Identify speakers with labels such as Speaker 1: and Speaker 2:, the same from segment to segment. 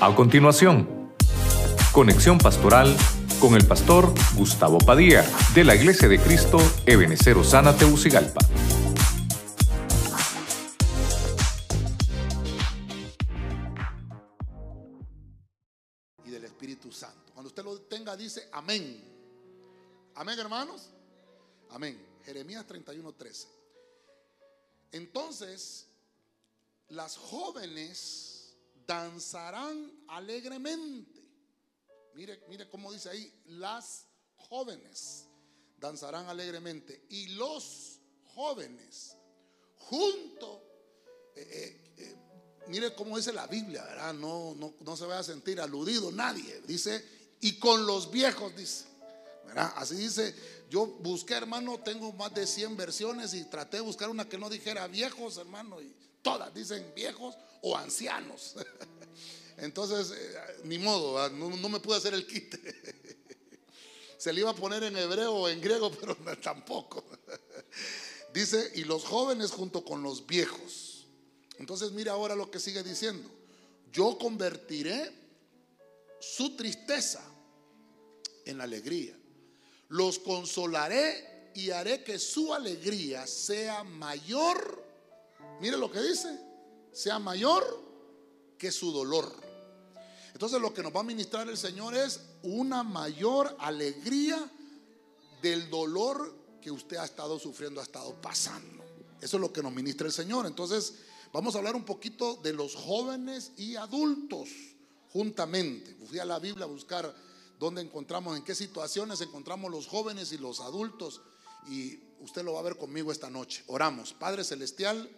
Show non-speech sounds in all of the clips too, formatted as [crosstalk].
Speaker 1: A continuación, conexión pastoral con el pastor Gustavo Padilla de la Iglesia de Cristo Ebenecer Osana Teucigalpa.
Speaker 2: y del Espíritu Santo. Cuando usted lo tenga, dice amén. Amén, hermanos. Amén. Jeremías 31, 13. Entonces, las jóvenes danzarán alegremente. Mire, mire cómo dice ahí, las jóvenes danzarán alegremente. Y los jóvenes, junto, eh, eh, eh, mire cómo dice la Biblia, ¿verdad? No, no, no se va a sentir aludido nadie. Dice, y con los viejos, dice. ¿verdad? Así dice, yo busqué, hermano, tengo más de 100 versiones y traté de buscar una que no dijera viejos, hermano, y todas dicen viejos o ancianos. [laughs] Entonces, eh, ni modo, no, me pude hacer el quite. [laughs] Se le iba a poner en hebreo o en griego, [laughs] pero tampoco. Dice, y los jóvenes junto con los viejos. Entonces, mira ahora lo que sigue diciendo. Yo convertiré su tristeza en alegría. Los consolaré y haré que su alegría sea mayor. Mire lo que dice. Sea mayor que su dolor. Entonces lo que nos va a ministrar el Señor es una mayor alegría del dolor que usted ha estado sufriendo, ha estado pasando. Eso es lo que nos ministra el Señor. Entonces vamos a hablar un poquito de los jóvenes y adultos juntamente. Fui a la Biblia a buscar dónde encontramos, en qué situaciones encontramos los jóvenes y los adultos. Y usted lo va a ver conmigo esta noche. Oramos. Padre Celestial,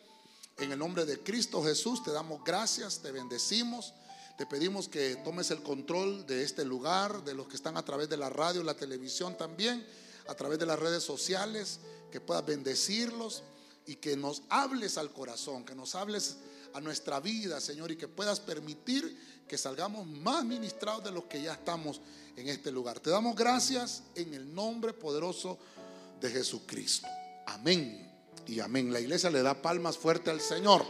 Speaker 2: en el nombre de Cristo Jesús, te damos gracias, te bendecimos. Te pedimos que tomes el control de este lugar, de los que están a través de la radio, la televisión también, a través de las redes sociales, que puedas bendecirlos y que nos hables al corazón, que nos hables a nuestra vida, Señor, y que puedas permitir que salgamos más ministrados de los que ya estamos en este lugar. Te damos gracias en el nombre poderoso de Jesucristo. Amén y amén. La iglesia le da palmas fuerte al Señor.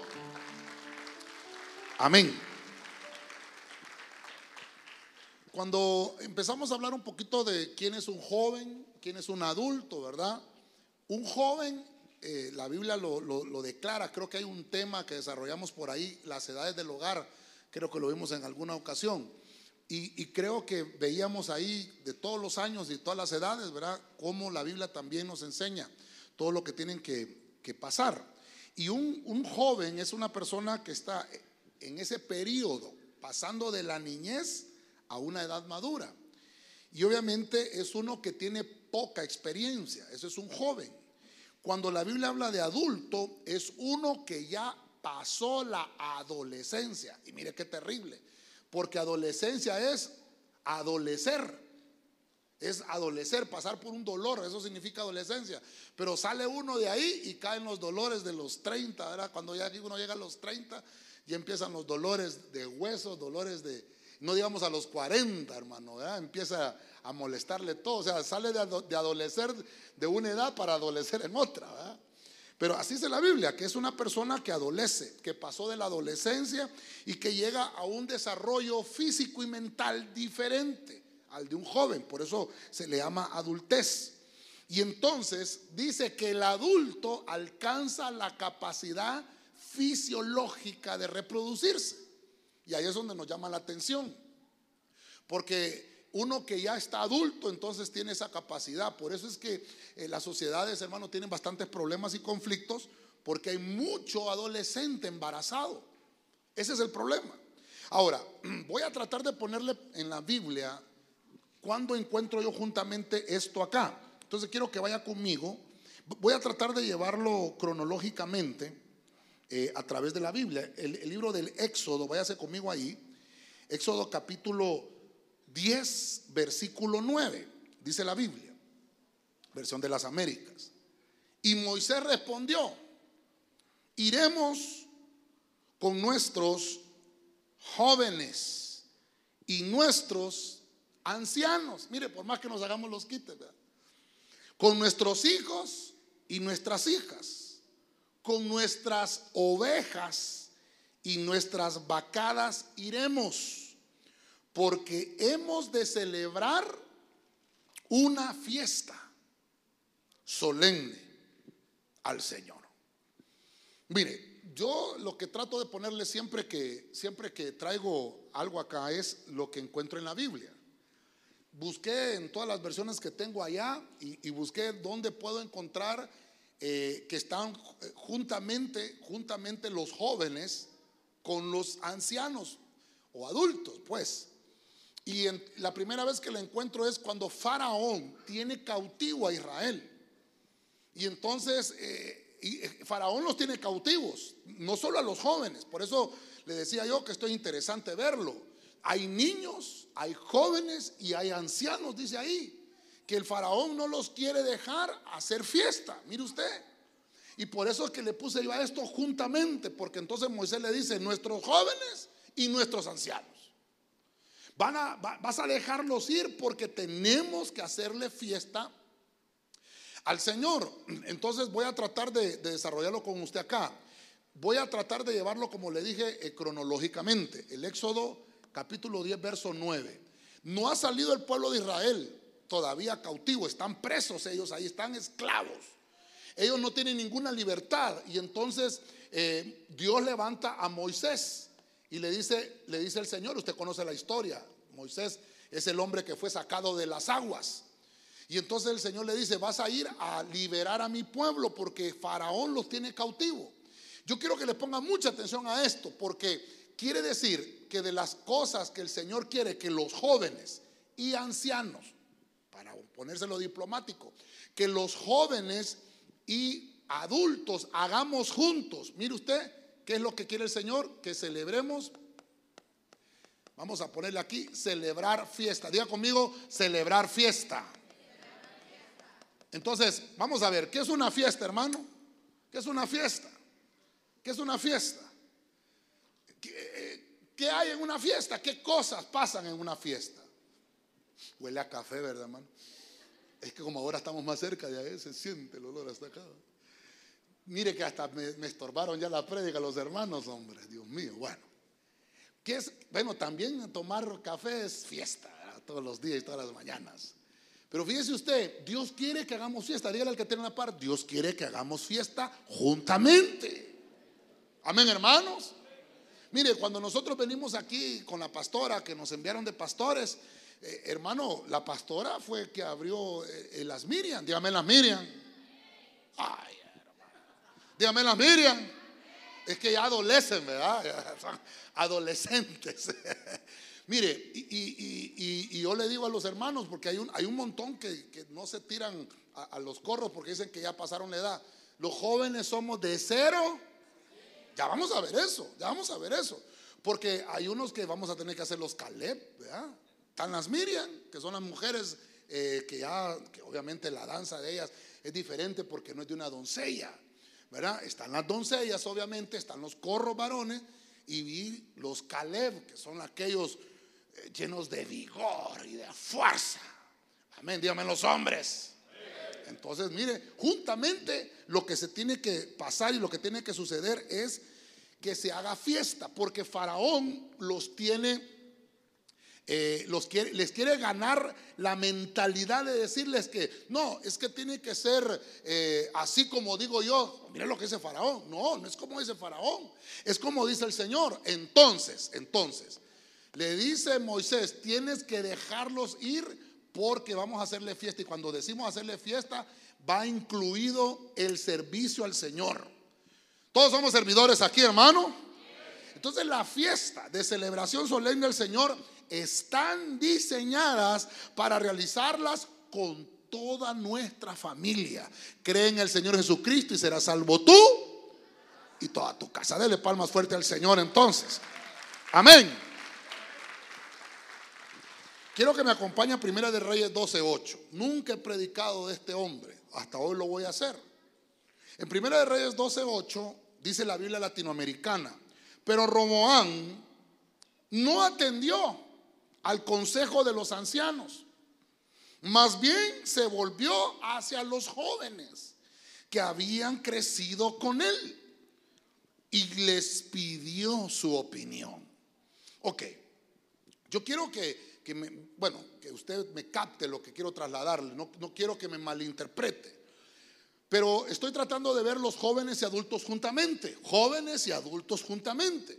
Speaker 2: Amén. Cuando empezamos a hablar un poquito de quién es un joven, quién es un adulto, ¿verdad? Un joven, eh, la Biblia lo, declara, creo que hay un tema que desarrollamos por ahí, las edades del hogar, creo que lo vimos en alguna ocasión. Y, y creo que veíamos ahí de todos los años y todas las edades, ¿verdad? Cómo la Biblia también nos enseña todo lo que tienen que, que pasar. Y un, un joven es una persona que está en ese periodo, pasando de la niñez a una edad madura. Y obviamente es uno que tiene poca experiencia, eso es un joven. Cuando la Biblia habla de adulto, es uno que ya pasó la adolescencia. Y mire qué terrible, porque adolescencia es adolecer. Es adolecer, pasar por un dolor, eso significa adolescencia. Pero sale uno de ahí y caen los dolores de los 30, ¿verdad? Cuando ya uno llega a los 30, ya empiezan los dolores de huesos, dolores de, no digamos a los 40, hermano, ¿verdad? Empieza a molestarle todo, o sea, sale de, de adolecer de una edad para adolecer en otra, ¿verdad? Pero así dice la Biblia, que es una persona que adolece, que pasó de la adolescencia y que llega a un desarrollo físico y mental diferente al de un joven. Por eso se le llama adultez. Y entonces dice que el adulto alcanza la capacidad fisiológica de reproducirse. Y ahí es donde nos llama la atención. Porque uno que ya está adulto, entonces tiene esa capacidad. Por eso es que eh, las sociedades, hermano, tienen bastantes problemas y conflictos, porque hay mucho adolescente embarazado. Ese es el problema. Ahora, [clears throat] voy a tratar de ponerle en la Biblia cuándo encuentro yo juntamente esto acá. Entonces quiero que vaya conmigo. Voy a tratar de llevarlo cronológicamente eh, a través de la Biblia. El, el libro del Éxodo, váyase conmigo ahí. Éxodo capítulo 10, versículo 9, dice la Biblia, versión de las Américas. Y Moisés respondió, iremos con nuestros jóvenes y nuestros ancianos. Mire, por más que nos hagamos los quites, con nuestros hijos y nuestras hijas, con nuestras ovejas y nuestras vacadas iremos. porque hemos de celebrar una fiesta solemne al Señor. Mire, yo lo que trato de ponerle siempre que siempre que traigo algo acá es lo que encuentro en la Biblia. Busqué en todas las versiones que tengo allá y, busqué dónde puedo encontrar eh, que están juntamente, juntamente los jóvenes con los ancianos o adultos, pues. Y la primera vez que la encuentro es cuando Faraón tiene cautivo a Israel. Y entonces eh, eh, Faraón los tiene cautivos, no solo a los jóvenes. Por eso le decía yo que esto es interesante verlo. Hay niños, hay jóvenes y hay ancianos, dice ahí, que el faraón no los quiere dejar hacer fiesta. Mire usted. Y por eso es que le puse yo a esto juntamente, porque entonces Moisés le dice, nuestros jóvenes y nuestros ancianos. Van a, vas a dejarlos ir porque tenemos que hacerle fiesta al Señor. Entonces voy a tratar de, desarrollarlo con usted acá. Voy a tratar de llevarlo, como le dije, eh, cronológicamente. El Éxodo capítulo 10, verso 9. No ha salido el pueblo de Israel todavía cautivo, están presos ellos, ahí están esclavos. Ellos no tienen ninguna libertad. Y entonces eh, Dios levanta a Moisés y le dice, le dice el Señor, usted conoce la historia, Moisés es el hombre que fue sacado de las aguas. Y entonces el Señor le dice, vas a ir a liberar a mi pueblo porque Faraón los tiene cautivo. Yo quiero que le ponga mucha atención a esto porque quiere decir que de las cosas que el Señor quiere que los jóvenes y ancianos, para ponérselo diplomático, que los jóvenes y adultos hagamos juntos. Mire usted, ¿qué es lo que quiere el Señor? Que celebremos. Vamos a ponerle aquí, celebrar fiesta. Diga conmigo, celebrar fiesta. Entonces, vamos a ver, ¿qué es una fiesta, hermano? ¿Qué es una fiesta? ¿Qué es una fiesta? ¿Qué, hay en una fiesta? ¿Qué cosas pasan en una fiesta? Huele a café, ¿verdad, hermano? Es que como ahora estamos más cerca de ahí, se siente el olor hasta acá. Mire que hasta me, estorbaron ya la prédica los hermanos, hombre, Dios mío. Bueno, ¿qué? Bueno, también tomar café es fiesta, todos los días y todas las mañanas. Pero fíjese usted, Dios quiere que hagamos fiesta. Dígale al que tiene una par, Dios quiere que hagamos fiesta juntamente. Amén, hermanos. Mire, cuando nosotros venimos aquí con la pastora que nos enviaron de pastores, eh, hermano, la pastora fue que abrió eh, las Miriam. Dígame las Miriam. Ay, hermano. Dígame las Miriam. Es que ya adolecen, ¿verdad? [laughs] Adolescentes. [laughs] Mire, y, yo le digo a los hermanos, porque hay un, hay un montón que, no se tiran a, los corros porque dicen que ya pasaron la edad. Los jóvenes somos de cero. Ya vamos a ver eso, ya vamos a ver eso. Porque hay unos que vamos a tener que hacer los Caleb, ¿verdad? Están las Miriam, que son las mujeres eh, que ya, obviamente la danza de ellas es diferente porque no es de una doncella, ¿verdad? Están las doncellas, obviamente, están los corros varones y los Caleb, que son aquellos llenos de vigor y de fuerza. Amén, dígame los hombres. Entonces, mire, juntamente lo que se tiene que pasar y lo que tiene que suceder es que se haga fiesta, porque Faraón los tiene, eh, los quiere, les quiere ganar la mentalidad de decirles que no, es que tiene que ser eh, así como digo yo. Mire lo que dice Faraón. No, no es como dice Faraón, es como dice el Señor. Entonces, entonces, le dice Moisés, tienes que dejarlos ir porque vamos a hacerle fiesta. Y cuando decimos hacerle fiesta, va incluido el servicio al Señor. Todos somos servidores aquí, hermano. Entonces la fiesta de celebración solemne al Señor están diseñadas para realizarlas con toda nuestra familia. Cree en el Señor Jesucristo y serás salvo tú y toda tu casa. Dele palmas fuerte al Señor entonces. Amén. Quiero que me acompañe a Primera de Reyes 12:8. Nunca he predicado de este hombre, hasta hoy lo voy a hacer. En Primera de Reyes 12:8 dice la Biblia latinoamericana, pero Romoán no atendió al consejo de los ancianos, más bien se volvió hacia los jóvenes que habían crecido con él y les pidió su opinión. Ok, Yo quiero que, que me, bueno, que usted me capte lo que quiero trasladarle, no, no quiero que me malinterprete. Pero estoy tratando de ver los jóvenes y adultos juntamente, jóvenes y adultos juntamente.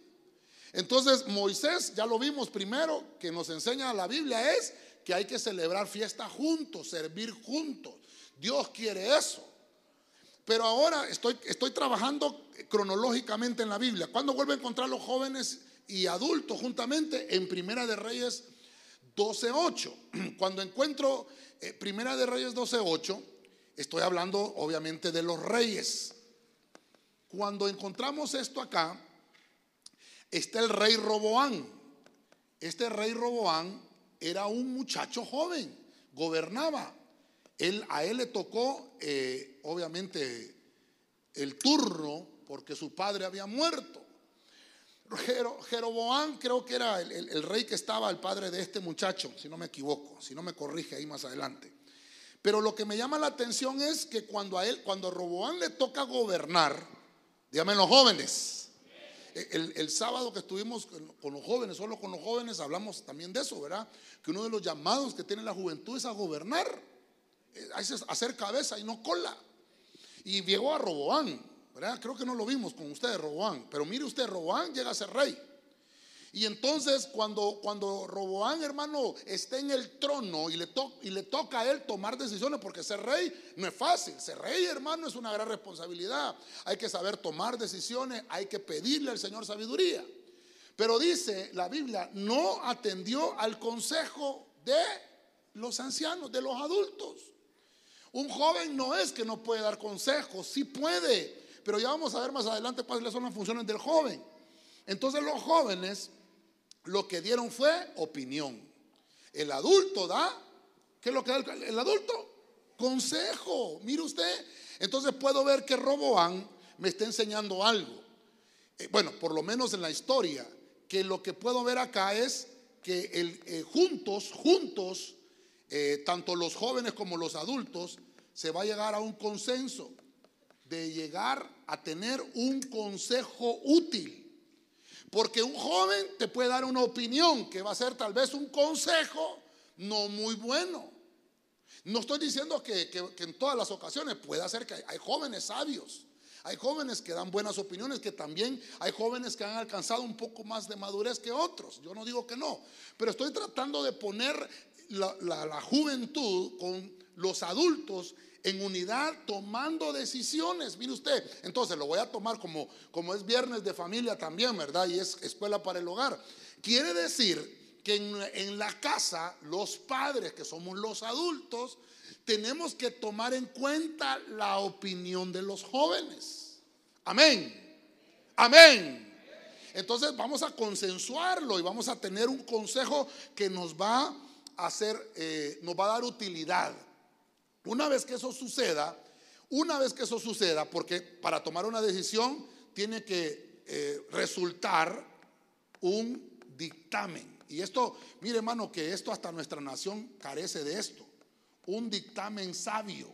Speaker 2: Entonces Moisés, ya lo vimos primero, que nos enseña la Biblia es que hay que celebrar fiesta juntos, servir juntos. Dios quiere eso. Pero ahora estoy, estoy trabajando cronológicamente en la Biblia. ¿Cuándo vuelvo a encontrar los jóvenes y adultos juntamente? En Primera de Reyes 12.8. [clears throat] Cuando encuentro eh, Primera de Reyes 12.8, estoy hablando obviamente de los reyes. Cuando encontramos esto acá, está el rey Roboán. Este rey Roboán era un muchacho joven, gobernaba. Él, a él le tocó, eh, obviamente, el turno porque su padre había muerto. Jeroboán creo que era el, rey que estaba, el padre de este muchacho, si no me equivoco, si no me corrige ahí más adelante. Pero lo que me llama la atención es que cuando a él, cuando a Roboán le toca gobernar, díganme los jóvenes, el, sábado que estuvimos con, los jóvenes, solo con los jóvenes, hablamos también de eso, ¿verdad? Que uno de los llamados que tiene la juventud es a gobernar, eh, es hacer cabeza y no cola. Y llegó a Roboán, Creo que no lo vimos con ustedes, Roboán, pero mire usted, Roboán llega a ser rey. Y entonces cuando, cuando Roboán, hermano, está en el trono y le, y le toca a él tomar decisiones, porque ser rey no es fácil, ser rey, hermano, es una gran responsabilidad. Hay que saber tomar decisiones, hay que pedirle al Señor sabiduría. Pero dice la Biblia, no atendió al consejo de los ancianos, de los adultos. Un joven no es que no puede dar consejos, sí puede, pero ya vamos a ver más adelante cuáles son las funciones del joven. Entonces los jóvenes lo que dieron fue opinión. El adulto da, ¿qué es lo que da el, adulto? Consejo. Mire usted. Entonces puedo ver que Roboán me está enseñando algo. Eh, bueno, por lo menos en la historia, que lo que puedo ver acá es que eh, juntos, juntos, eh, tanto los jóvenes como los adultos, se va a llegar a un consenso de llegar a tener un consejo útil. Porque un joven te puede dar una opinión que va a ser tal vez un consejo no muy bueno. No estoy diciendo que, en todas las ocasiones pueda ser que hay, jóvenes sabios. Hay jóvenes que dan buenas opiniones, que también hay jóvenes que han alcanzado un poco más de madurez que otros. Yo no digo que no, pero estoy tratando de poner la juventud con los adultos en unidad tomando decisiones. Mire usted, entonces lo voy a tomar como, como es viernes de familia también, ¿verdad? Y es escuela para el hogar. Quiere decir que en, en la casa los padres, que somos los adultos, tenemos que tomar en cuenta la opinión de los jóvenes. Amén. Amén. Entonces vamos a consensuarlo y vamos a tener un consejo que nos va a hacer, eh, nos va a dar utilidad. Una vez que eso suceda, una vez que eso suceda, porque para tomar una decisión tiene que eh, resultar un dictamen. Y esto, mire hermano, que esto hasta nuestra nación carece de esto. Un dictamen sabio.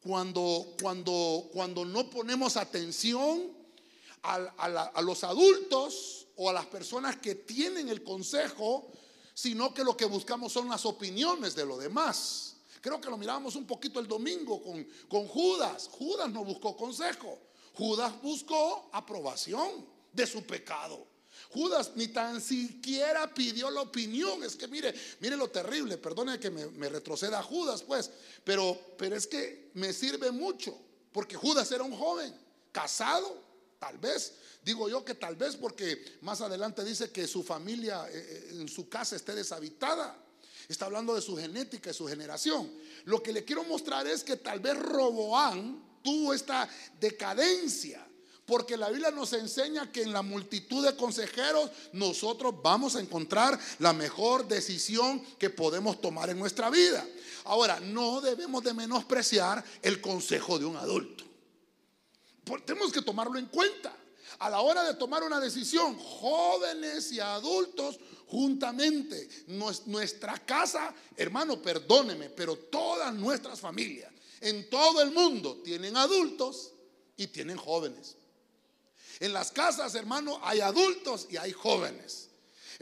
Speaker 2: Cuando, cuando, cuando no ponemos atención a, a los adultos o a las personas que tienen el consejo, sino que lo que buscamos son las opiniones de los demás. Creo que lo mirábamos un poquito el domingo con, con Judas. Judas no buscó consejo. Judas buscó aprobación de su pecado. Judas ni tan siquiera pidió la opinión. Es que mire, mire lo terrible. Perdone que me, retroceda Judas, pues. Pero, pero es que me sirve mucho. Porque Judas era un joven, casado, tal vez. Digo yo que tal vez porque más adelante dice que su familia eh, eh, en su casa esté deshabitada. Está hablando de su genética y su generación. Lo que le quiero mostrar es que tal vez Roboán tuvo esta decadencia. Porque la Biblia nos enseña que en la multitud de consejeros nosotros vamos a encontrar la mejor decisión que podemos tomar en nuestra vida. Ahora, no debemos de menospreciar el consejo de un adulto. Tenemos que tomarlo en cuenta. A la hora de tomar una decisión, jóvenes y adultos juntamente. Nuestra casa, hermano, perdóneme, pero todas nuestras familias en todo el mundo tienen adultos y tienen jóvenes. En las casas, hermano, hay adultos y hay jóvenes.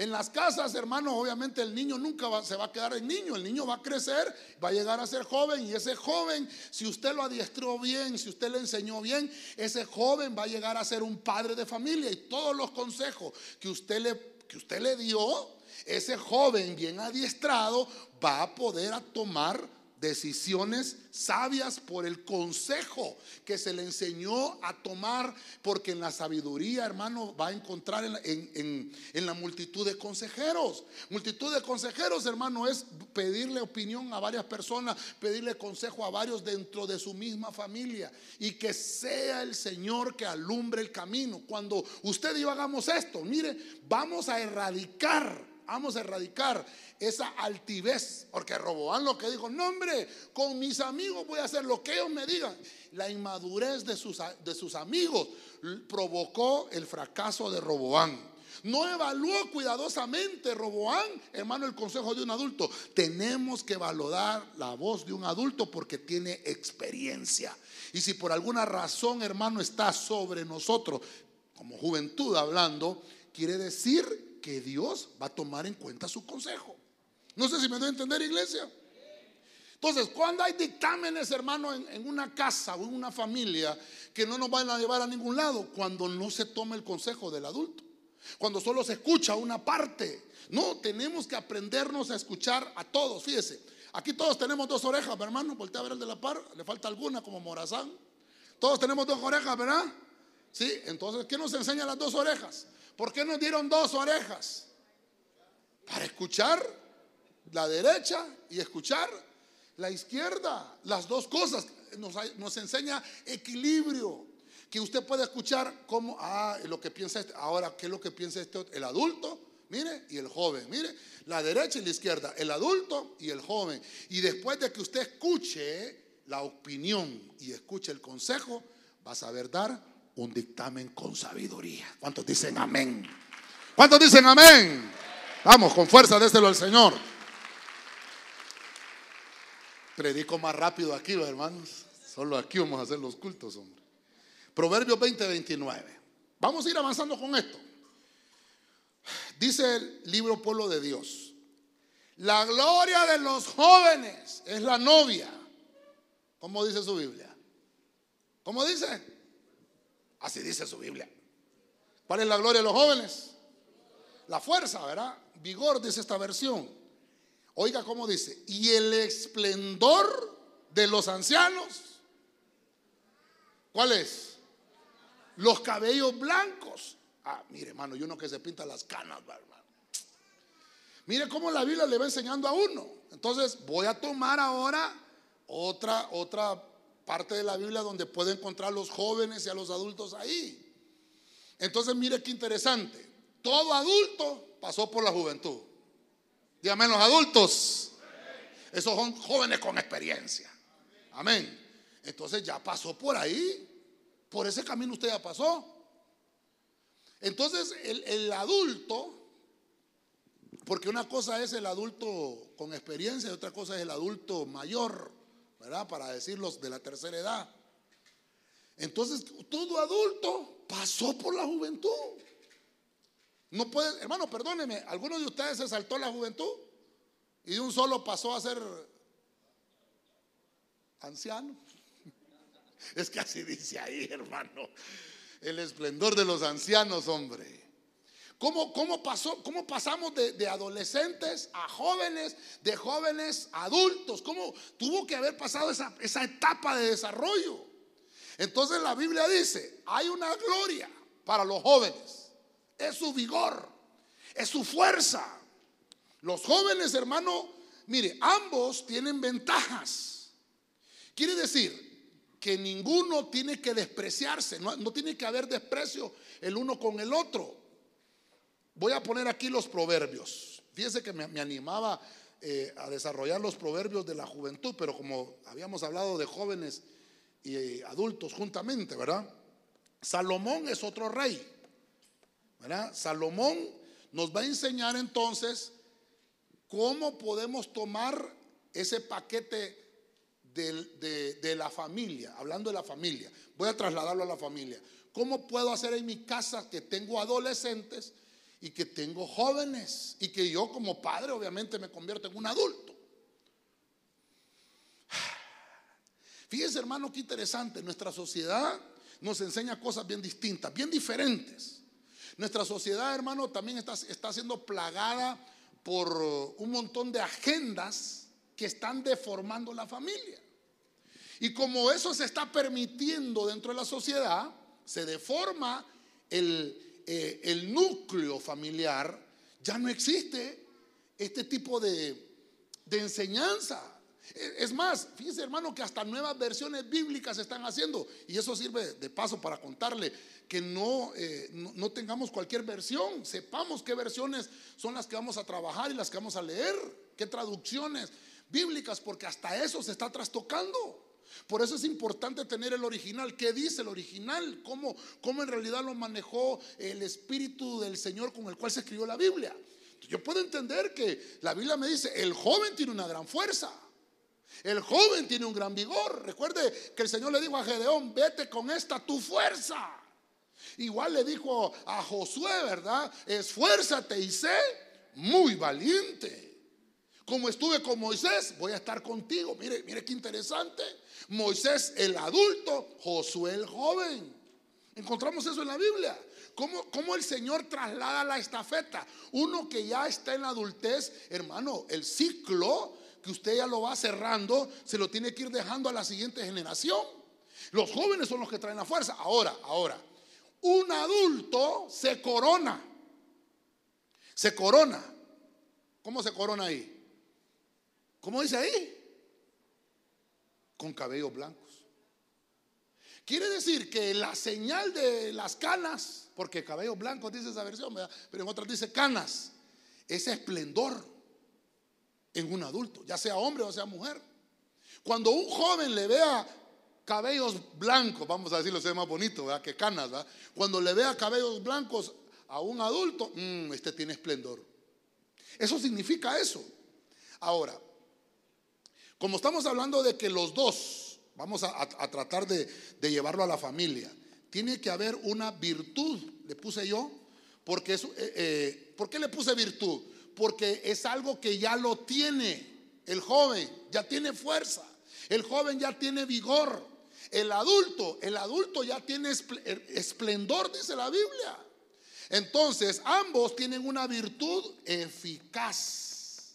Speaker 2: En las casas, hermanos, obviamente el niño nunca se va a quedar en niño, el niño va a crecer, va a llegar a ser joven y ese joven, si usted lo adiestró bien, si usted le enseñó bien, ese joven va a llegar a ser un padre de familia y todos los consejos que usted le, que usted le dio, ese joven bien adiestrado va a poder tomar decisiones sabias por el consejo que se le enseñó a tomar, porque en la sabiduría, hermano, va a encontrar en, la multitud de consejeros. Multitud de consejeros, hermano, es pedirle opinión a varias personas, pedirle consejo a varios dentro de su misma familia y que sea el Señor que alumbre el camino. Cuando usted y yo hagamos esto, mire, vamos a erradicar Vamos a erradicar esa altivez, porque Roboán lo que dijo, no hombre, con mis amigos voy a hacer lo que ellos me digan. La inmadurez de sus, de sus amigos provocó el fracaso de Roboán. No evaluó cuidadosamente Roboán, hermano, el consejo de un adulto. Tenemos que valorar la voz de un adulto porque tiene experiencia. Y si por alguna razón, hermano, está sobre nosotros, como juventud hablando, quiere decir que Dios va a tomar en cuenta su consejo. No sé si me doy a entender, iglesia. Entonces, cuando hay dictámenes, hermano, en, una casa o en una familia que no nos van a llevar a ningún lado, cuando no se toma el consejo del adulto, cuando solo se escucha una parte, no, tenemos que aprendernos a escuchar a todos. Fíjese, aquí todos tenemos dos orejas, hermano, voltea a ver el de la par, le falta alguna como Morazán. Todos tenemos dos orejas, ¿verdad? Sí, entonces, ¿qué nos enseñan las dos orejas? ¿Por qué nos dieron dos orejas? Para escuchar la derecha y escuchar la izquierda. Las dos cosas nos, enseña equilibrio. Que usted puede escuchar cómo, ah, lo que piensa este, ahora, ¿qué es lo que piensa este, el adulto? Mire, y el joven, mire, la derecha y la izquierda, el adulto y el joven. Y después de que usted escuche la opinión y escuche el consejo, va a saber dar un dictamen con sabiduría. ¿Cuántos dicen amén? ¿Cuántos dicen amén? Vamos, con fuerza, déselo al Señor. Predico más rápido aquí, hermanos. Solo aquí vamos a hacer los cultos, hombre. Proverbios 20, 29. Vamos a ir avanzando con esto. Dice el libro Pueblo de Dios. La gloria de los jóvenes es la novia. ¿Cómo dice su Biblia? ¿Cómo dice? Así dice su Biblia. ¿Cuál es la gloria de los jóvenes? La fuerza, ¿verdad? Vigor, dice esta versión. Oiga cómo dice. Y el esplendor de los ancianos. ¿Cuál es? Los cabellos blancos. Ah, mire, hermano, y uno que se pinta las canas, hermano. Mire cómo la Biblia le va enseñando a uno. Entonces, voy a tomar ahora otra, otra parte de la Biblia donde puede encontrar a los jóvenes y a los adultos ahí. Entonces, mire qué interesante. Todo adulto pasó por la juventud. Dígame los adultos. Esos son jóvenes con experiencia. Amén. Entonces ya pasó por ahí. Por ese camino usted ya pasó. Entonces el, el, adulto, porque una cosa es el adulto con experiencia y otra cosa es el adulto mayor. ¿Verdad? Para decirlos de la tercera edad. Entonces, todo adulto pasó por la juventud. No puede, hermano, perdóneme, ¿alguno de ustedes se saltó la juventud? Y de un solo pasó a ser anciano. [laughs] Es que así dice ahí, hermano. El esplendor de los ancianos, hombre. ¿Cómo, cómo, pasó, cómo pasamos de, adolescentes a jóvenes, de jóvenes a adultos? ¿Cómo tuvo que haber pasado esa, esa etapa de desarrollo? Entonces la Biblia dice, hay una gloria para los jóvenes. Es su vigor, es su fuerza. Los jóvenes, hermano, mire, ambos tienen ventajas. Quiere decir que ninguno tiene que despreciarse, no, no tiene que haber desprecio el uno con el otro. Voy a poner aquí los proverbios. Fíjese que me, animaba eh, a desarrollar los proverbios de la juventud, pero como habíamos hablado de jóvenes y adultos juntamente, ¿verdad? Salomón es otro rey, ¿verdad? Salomón nos va a enseñar entonces cómo podemos tomar ese paquete de, la familia, hablando de la familia. Voy a trasladarlo a la familia. ¿Cómo puedo hacer en mi casa que tengo adolescentes y que tengo jóvenes y que yo como padre obviamente me convierto en un adulto. Fíjense hermano, qué interesante. Nuestra sociedad nos enseña cosas bien distintas, bien diferentes. Nuestra sociedad, hermano, también está, está siendo plagada por un montón de agendas que están deformando la familia. Y como eso se está permitiendo dentro de la sociedad, se deforma el, eh, el núcleo familiar, ya no existe este tipo de, enseñanza. Es más, fíjese hermano que hasta nuevas versiones bíblicas se están haciendo y eso sirve de paso para contarle que no, eh, no, no, tengamos cualquier versión, sepamos qué versiones son las que vamos a trabajar y las que vamos a leer, qué traducciones bíblicas, porque hasta eso se está trastocando. Por eso es importante tener el original. ¿Qué dice el original? ¿Cómo, ¿Cómo en realidad lo manejó el Espíritu del Señor con el cual se escribió la Biblia? Yo puedo entender que la Biblia me dice, el joven tiene una gran fuerza. El joven tiene un gran vigor. Recuerde que el Señor le dijo a Gedeón, vete con esta tu fuerza. Igual le dijo a Josué, ¿verdad? Esfuérzate y sé muy valiente. Como estuve con Moisés, voy a estar contigo. Mire, mire qué interesante. Moisés el adulto, Josué el joven. Encontramos eso en la Biblia. ¿Cómo, ¿Cómo, el Señor traslada la estafeta? Uno que ya está en la adultez, hermano, el ciclo que usted ya lo va cerrando, se lo tiene que ir dejando a la siguiente generación. Los jóvenes son los que traen la fuerza. Ahora, ahora, un adulto se corona. Se corona. ¿Cómo se corona ahí? ¿Cómo dice ahí? Con cabellos blancos. Quiere decir que la señal de las canas, porque cabellos blancos dice esa versión, pero en otras dice canas, es esplendor en un adulto, ya sea hombre o sea mujer. Cuando un joven le vea cabellos blancos, vamos a decirlo, sea más bonito, ¿verdad? que canas, ¿verdad? cuando le vea cabellos blancos a un adulto, mmm, este tiene esplendor. Eso significa eso. Ahora, como estamos hablando de que los dos, vamos a, tratar de, llevarlo a la familia, tiene que haber una virtud, le puse yo, porque es, eh, eh, ¿por qué le puse virtud? Porque es algo que ya lo tiene el joven, ya tiene fuerza, el joven ya tiene vigor, el adulto, el adulto ya tiene esplendor, dice la Biblia. Entonces, ambos tienen una virtud eficaz,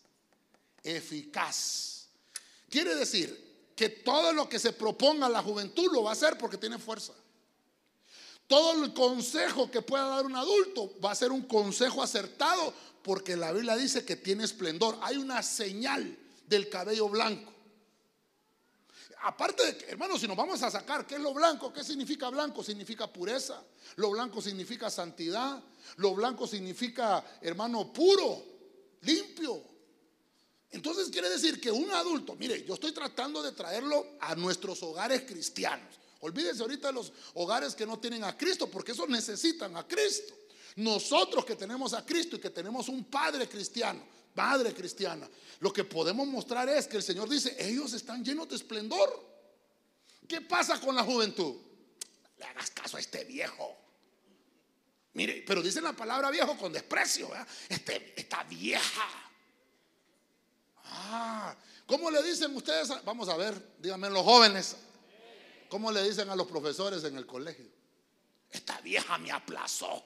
Speaker 2: eficaz. Quiere decir que todo lo que se proponga la juventud lo va a hacer porque tiene fuerza. Todo el consejo que pueda dar un adulto va a ser un consejo acertado porque la Biblia dice que tiene esplendor. Hay una señal del cabello blanco. Aparte de que, hermanos, si nos vamos a sacar, ¿qué es lo blanco? ¿Qué significa blanco? Significa pureza. Lo blanco significa santidad. Lo blanco significa, hermano, puro, limpio. Entonces quiere decir que un adulto, mire, yo estoy tratando de traerlo a nuestros hogares cristianos. Olvídense ahorita de los hogares que no tienen a Cristo, porque esos necesitan a Cristo. Nosotros que tenemos a Cristo y que tenemos un padre cristiano, padre cristiana, lo que podemos mostrar es que el Señor dice, ellos están llenos de esplendor. ¿Qué pasa con la juventud? Le hagas caso a este viejo. Mire, pero dice la palabra viejo con desprecio. Este, esta vieja. Ah, ¿cómo le dicen ustedes? vamos a ver, díganme los jóvenes. ¿Cómo le dicen a los profesores en el colegio? Esta vieja me aplazó.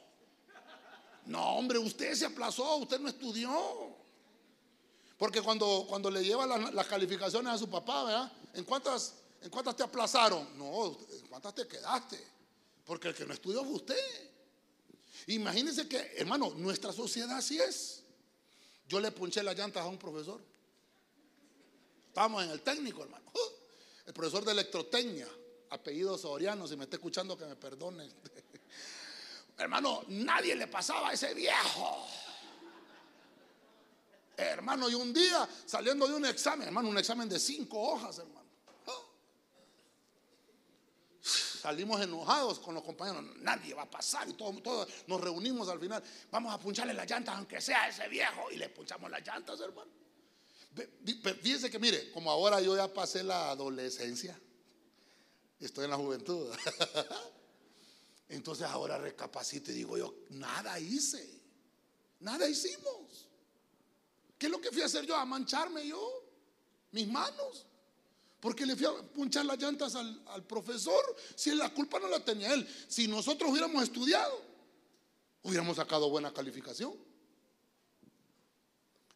Speaker 2: No, hombre, usted se aplazó, usted no estudió. Porque cuando, cuando le lleva las calificaciones a su papá, ¿verdad? ¿En cuántas, ¿En cuántas te aplazaron? No, ¿en cuántas te quedaste? Porque el que no estudió fue usted. Imagínense que, hermano, nuestra sociedad así es. Yo le punché las llantas a un profesor. Estamos en el técnico, hermano. [laughs] El profesor de electrotecnia, apellido Soriano, si me está escuchando que me perdone. [laughs] hermano, nadie le pasaba a ese viejo. Hermano, y un día saliendo de un examen, hermano, un examen de cinco hojas, hermano. [laughs] Salimos enojados con los compañeros, nadie va a pasar y todos todo, nos reunimos al final. Vamos a puncharle las llantas, aunque sea ese viejo, y le punchamos las llantas, hermano. Fíjense que mire, como ahora yo ya pasé la adolescencia, estoy en la juventud. [laughs] Entonces ahora recapacito y digo yo, nada hice. Nada hicimos. ¿Qué es lo que fui a hacer yo? A mancharme yo, mis manos. Porque le fui a punchar las llantas al, al profesor. Si la culpa no la tenía él. Si nosotros hubiéramos estudiado, hubiéramos sacado buena calificación.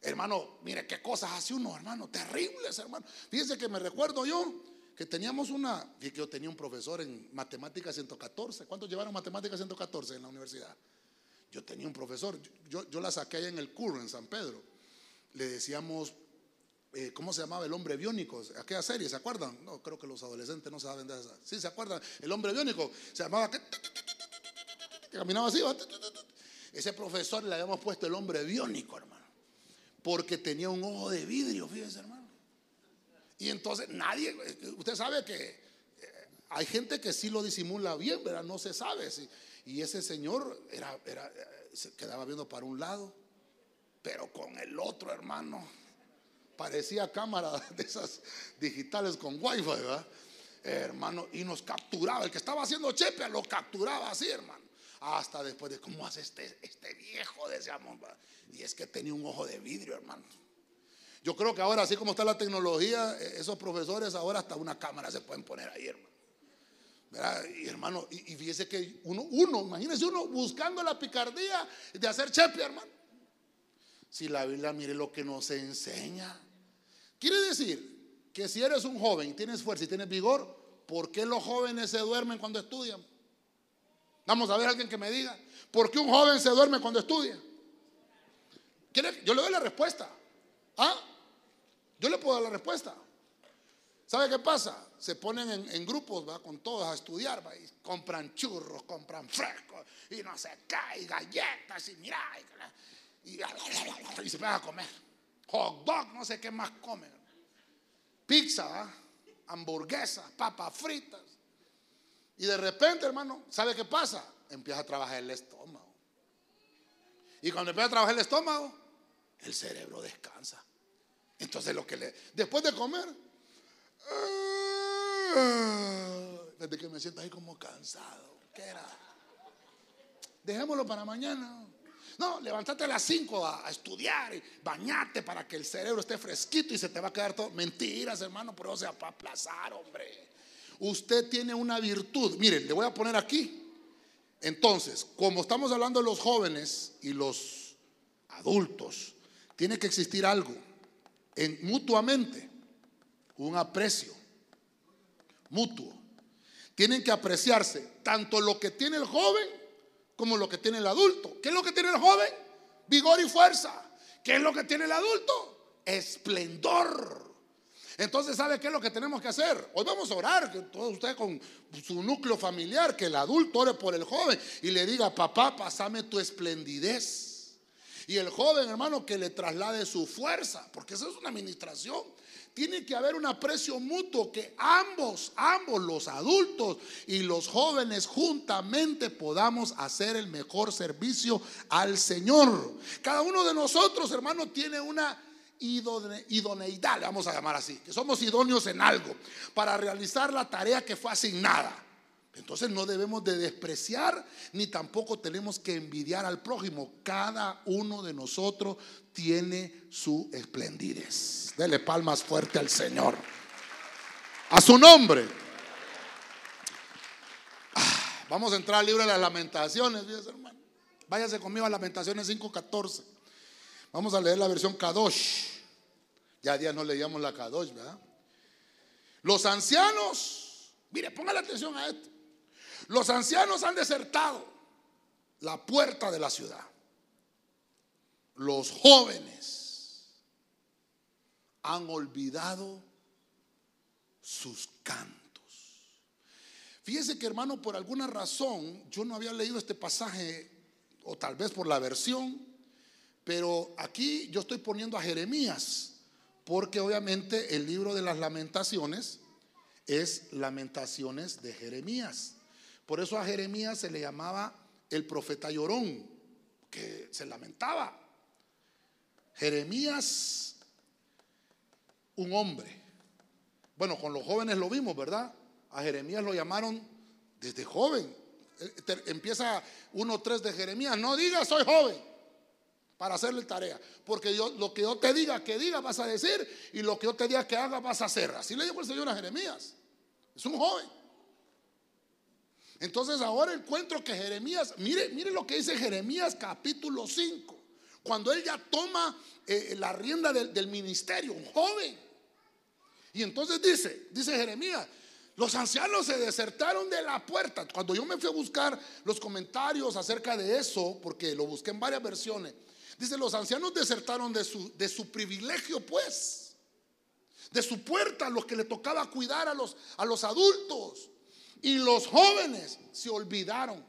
Speaker 2: Hermano, mire qué cosas hace uno, hermano, terribles, hermano. Fíjense que me recuerdo yo que teníamos una, que yo tenía un profesor en matemáticas 114. ¿Cuántos llevaron matemáticas 114 en la universidad? Yo tenía un profesor, yo, yo la saqué allá en el curro, en San Pedro. Le decíamos, eh, ¿cómo se llamaba? El hombre biónico, aquella serie, ¿se acuerdan? No, creo que los adolescentes no saben de esa. Sí, ¿se acuerdan? El hombre biónico, se llamaba, que caminaba así, ese profesor le habíamos puesto el hombre biónico, hermano, porque tenía un ojo de vidrio, fíjense, hermano. Y entonces nadie, usted sabe que eh, hay gente que sí lo disimula bien, ¿verdad? No se sabe. Si, y ese señor era, era, eh, se quedaba viendo para un lado, pero con el otro hermano. Parecía cámara [laughs] de esas digitales con wifi, ¿verdad? hermano, y nos capturaba. El que estaba haciendo chepe lo capturaba así, hermano. Hasta después de cómo hace este, este viejo, decíamos. Y es que tenía un ojo de vidrio, hermano. Yo creo que ahora, así como está la tecnología, eh, esos profesores ahora hasta una cámara se pueden poner ahí, hermano. ¿Verdad? Y hermano, y, fíjese que uno, uno, imagínese uno buscando la picardía de hacer chepe, hermano. Si la Biblia mire lo que nos enseña. Quiere decir que si eres un joven, tienes fuerza y tienes vigor, ¿por qué los jóvenes se duermen cuando estudian? Vamos a ver a alguien que me diga, ¿por qué un joven se duerme cuando estudia? Yo le doy la respuesta. ¿Ah? Yo le puedo dar la respuesta. ¿Sabe qué pasa? Se ponen en, grupos, va, con todos a estudiar, va, y compran churros, compran frescos, y no sé qué, y galletas, y mira, y, se van a comer. Hot dog, no sé qué más comen. Pizza, hamburguesas, papas fritas. Y de repente, hermano, ¿sabe qué pasa? Empieza a trabajar el estómago. Y cuando empieza a trabajar el estómago, el cerebro descansa. Entonces lo que le, después de comer, ah, desde que me siento ahí como cansado, ¿qué era? Dejémoslo para mañana. No, levántate a las 5 a, estudiar y bañate para que el cerebro esté fresquito y se te va a quedar todo. Mentiras, hermano, pero se va a aplazar, hombre. Usted tiene una virtud. Miren, le voy a poner aquí. Entonces, como estamos hablando de los jóvenes y los adultos, tiene que existir algo en, mutuamente, un aprecio mutuo. Tienen que apreciarse tanto lo que tiene el joven como lo que tiene el adulto. ¿Qué es lo que tiene el joven? Vigor y fuerza. ¿Qué es lo que tiene el adulto? Esplendor. Entonces, ¿sabe qué es lo que tenemos que hacer? Hoy vamos a orar, que todos ustedes con su núcleo familiar, que el adulto ore por el joven y le diga, papá, pasame tu esplendidez. Y el joven, hermano, que le traslade su fuerza, porque eso es una administración. Tiene que haber un aprecio mutuo que ambos, ambos, los adultos y los jóvenes juntamente podamos hacer el mejor servicio al Señor. Cada uno de nosotros, hermano, tiene una idoneidad, le vamos a llamar así, que somos idóneos en algo para realizar la tarea que fue asignada. Entonces no debemos de despreciar ni tampoco tenemos que envidiar al prójimo. Cada uno de nosotros tiene su esplendidez. Dele palmas fuerte al Señor. A su nombre. Ah, vamos a entrar al libro de las lamentaciones. Váyase conmigo a Lamentaciones 5.14. Vamos a leer la versión Kadosh. Ya día no leíamos la Kadosh, ¿verdad? Los ancianos, mire, ponga la atención a esto. Los ancianos han desertado la puerta de la ciudad. Los jóvenes han olvidado sus cantos. Fíjese que hermano, por alguna razón, yo no había leído este pasaje, o tal vez por la versión, pero aquí yo estoy poniendo a Jeremías, porque obviamente el libro de las lamentaciones es lamentaciones de Jeremías. Por eso a Jeremías se le llamaba el profeta llorón, que se lamentaba. Jeremías, un hombre. Bueno, con los jóvenes lo vimos, ¿verdad? A Jeremías lo llamaron desde joven. Eh, empieza 1.3 de Jeremías, no diga soy joven, para hacerle tarea. Porque lo que yo te diga que diga vas a decir y lo que yo te diga que haga vas a hacer. Así le dijo el Señor a Jeremías. Es un joven. Entonces ahora encuentro que Jeremías, mire, mire lo que dice Jeremías capítulo 5, cuando él ya toma eh, la rienda del, del ministerio, un joven. Y entonces dice, dice Jeremías, los ancianos se desertaron de la puerta. Cuando yo me fui a buscar los comentarios acerca de eso, porque lo busqué en varias versiones, dice, los ancianos desertaron de su, de su privilegio, pues, de su puerta, los que le tocaba cuidar a los, a los adultos. Y los jóvenes se olvidaron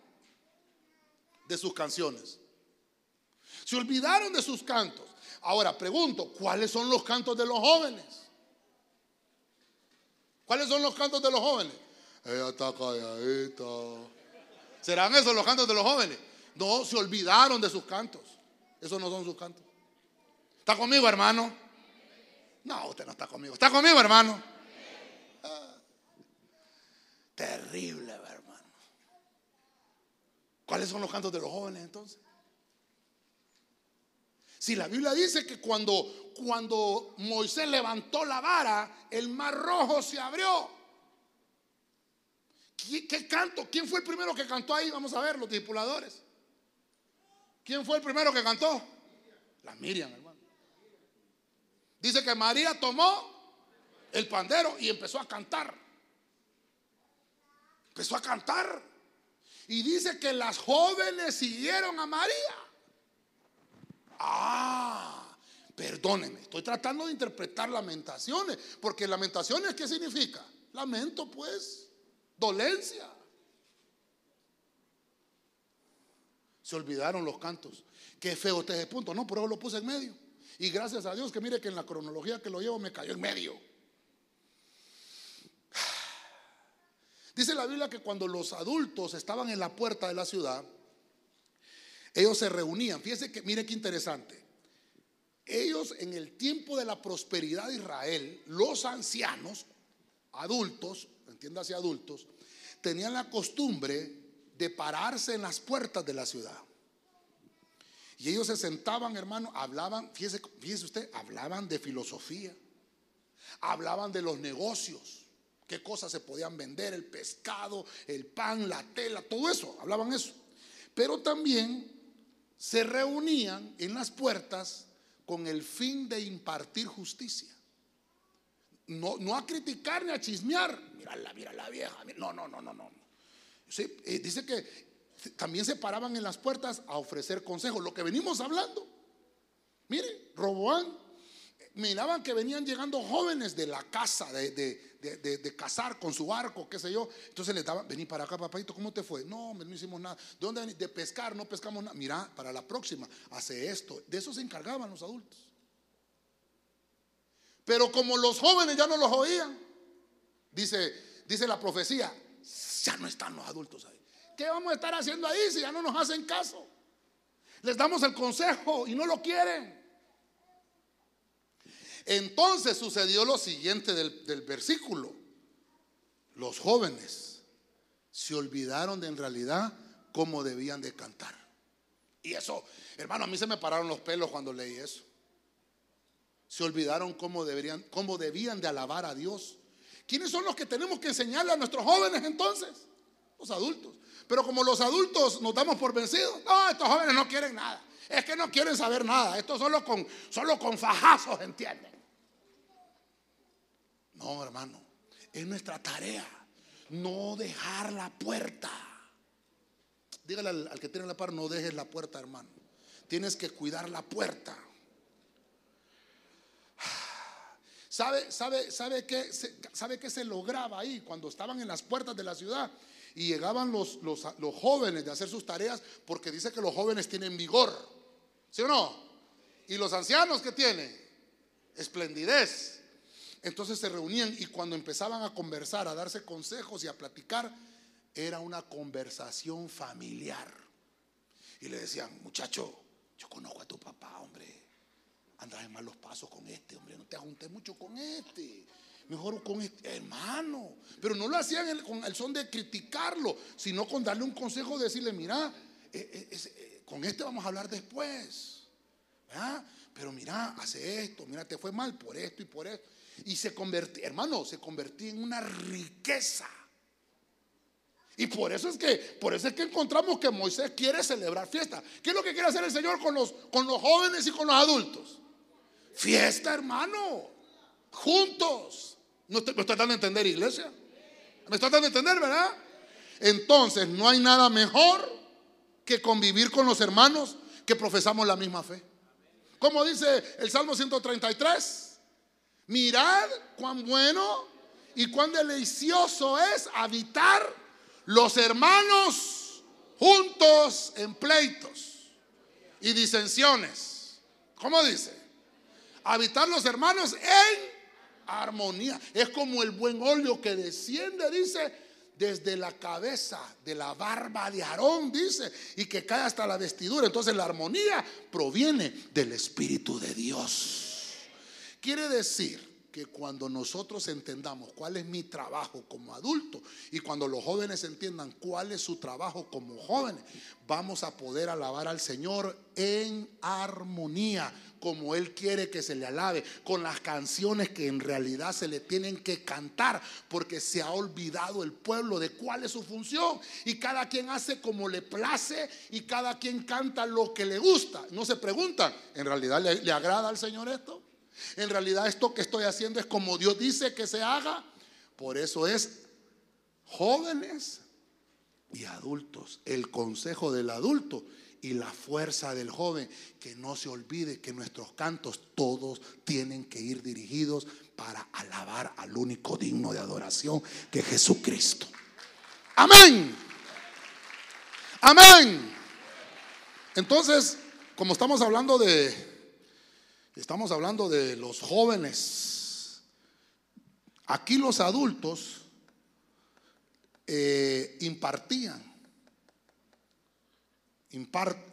Speaker 2: de sus canciones. Se olvidaron de sus cantos. Ahora pregunto, ¿cuáles son los cantos de los jóvenes? ¿Cuáles son los cantos de los jóvenes? Ella está calladita. ¿Serán esos los cantos de los jóvenes? No, se olvidaron de sus cantos. Esos no son sus cantos. ¿Está conmigo, hermano? No, usted no está conmigo. ¿Está conmigo, hermano? Terrible, hermano. ¿Cuáles son los cantos de los jóvenes entonces? Si la Biblia dice que cuando, cuando Moisés levantó la vara, el mar rojo se abrió. ¿Qué, ¿Qué, canto? ¿Quién fue el primero que cantó ahí? Vamos a ver, los discipuladores. ¿Quién fue el primero que cantó? La Miriam, hermano. Dice que María tomó el pandero y empezó a cantar. Empezó a cantar. Y dice que las jóvenes siguieron a María. Ah, perdónenme, estoy tratando de interpretar lamentaciones, porque lamentaciones, ¿qué significa? Lamento, pues, dolencia. Se olvidaron los cantos. Qué feo este ese punto, no, por eso lo puse en medio. Y gracias a Dios que mire que en la cronología que lo llevo me cayó en medio. [sighs] Dice la Biblia que cuando los adultos estaban en la puerta de la ciudad, ellos se reunían. Fíjense que, mire qué interesante. Ellos en el tiempo de la prosperidad de Israel, los ancianos, adultos, entiéndase adultos, tenían la costumbre de pararse en las puertas de la ciudad. Y ellos se sentaban, hermano, hablaban, fíjese, usted, hablaban de filosofía, hablaban de los negocios qué cosas se podían vender, el pescado, el pan, la tela, todo eso, hablaban eso. Pero también se reunían en las puertas con el fin de impartir justicia. No, no a criticar ni a chismear. Mírala, mira la vieja. No, no, no, no, no. Eh, dice que también se paraban en las puertas a ofrecer consejos, lo que venimos hablando. Mire, Roboán miraban que venían llegando jóvenes de la casa, de, de, de, cazar con su barco, qué sé yo. Entonces les daban, vení para acá, papito, ¿cómo te fue? No, no hicimos nada. ¿De dónde venís? De pescar, no pescamos nada. Mira, para la próxima, hace esto. De eso se encargaban los adultos. Pero como los jóvenes ya no los oían, dice, dice la profecía, ya no están los adultos ahí. ¿Qué vamos a estar haciendo ahí si ya no nos hacen caso? Les damos el consejo y no lo quieren. Entonces sucedió lo siguiente del, versículo. Los jóvenes se olvidaron de en realidad cómo debían de cantar. Y eso, hermano, a mí se me pararon los pelos cuando leí eso. Se olvidaron cómo, deberían, cómo debían de alabar a Dios. ¿Quiénes son los que tenemos que enseñarle a nuestros jóvenes entonces? Los adultos. Pero como los adultos nos damos por vencidos, no, estos jóvenes no quieren nada. Es que no quieren saber nada. Esto solo con, solo con fajazos, ¿entienden? No, hermano, es nuestra tarea no dejar la puerta. Dígale al, que tiene la par, no dejes la puerta, hermano. Tienes que cuidar la puerta. ¿Sabe, sabe, sabe, qué, ¿Sabe qué se lograba ahí cuando estaban en las puertas de la ciudad? Y llegaban los, los, los jóvenes de hacer sus tareas porque dice que los jóvenes tienen vigor. ¿Sí o no? Y los ancianos que tienen esplendidez. Entonces se reunían y cuando empezaban a conversar, a darse consejos y a platicar, era una conversación familiar. Y le decían, muchacho, yo conozco a tu papá, hombre. Andas en malos pasos con este, hombre. No te juntes mucho con este. Mejor con este hermano. Pero no lo hacían con el son de criticarlo, sino con darle un consejo, decirle, mira, eh, eh, eh, con este vamos a hablar después. Pero mira, hace esto, mira, te fue mal por esto y por esto. Y se convirtió, hermano, se convirtió en una riqueza. Y por eso es que, por eso es que encontramos que Moisés quiere celebrar fiesta. ¿Qué es lo que quiere hacer el Señor con los, con los jóvenes y con los adultos? Fiesta, hermano. Juntos. ¿No me estoy dando a entender, iglesia? ¿Me estoy dando a entender, verdad? Entonces, no hay nada mejor que convivir con los hermanos que profesamos la misma fe. Como dice el Salmo 133, mirad cuán bueno y cuán delicioso es habitar los hermanos juntos en pleitos y disensiones. ¿Cómo dice? Habitar los hermanos en armonía. Es como el buen óleo que desciende, dice, desde la cabeza de la barba de Aarón, dice, y que cae hasta la vestidura. Entonces la armonía proviene del Espíritu de Dios. Quiere decir que cuando nosotros entendamos cuál es mi trabajo como adulto y cuando los jóvenes entiendan cuál es su trabajo como jóvenes, vamos a poder alabar al Señor en armonía, como Él quiere que se le alabe, con las canciones que en realidad se le tienen que cantar, porque se ha olvidado el pueblo de cuál es su función. Y cada quien hace como le place y cada quien canta lo que le gusta. No se preguntan, ¿en realidad le, le agrada al Señor esto? En realidad esto que estoy haciendo es como Dios dice que se haga. Por eso es jóvenes y adultos. El consejo del adulto y la fuerza del joven. Que no se olvide que nuestros cantos todos tienen que ir dirigidos para alabar al único digno de adoración que es Jesucristo. Amén. Amén. Entonces, como estamos hablando de Estamos hablando de los jóvenes. Aquí los adultos eh, impartían.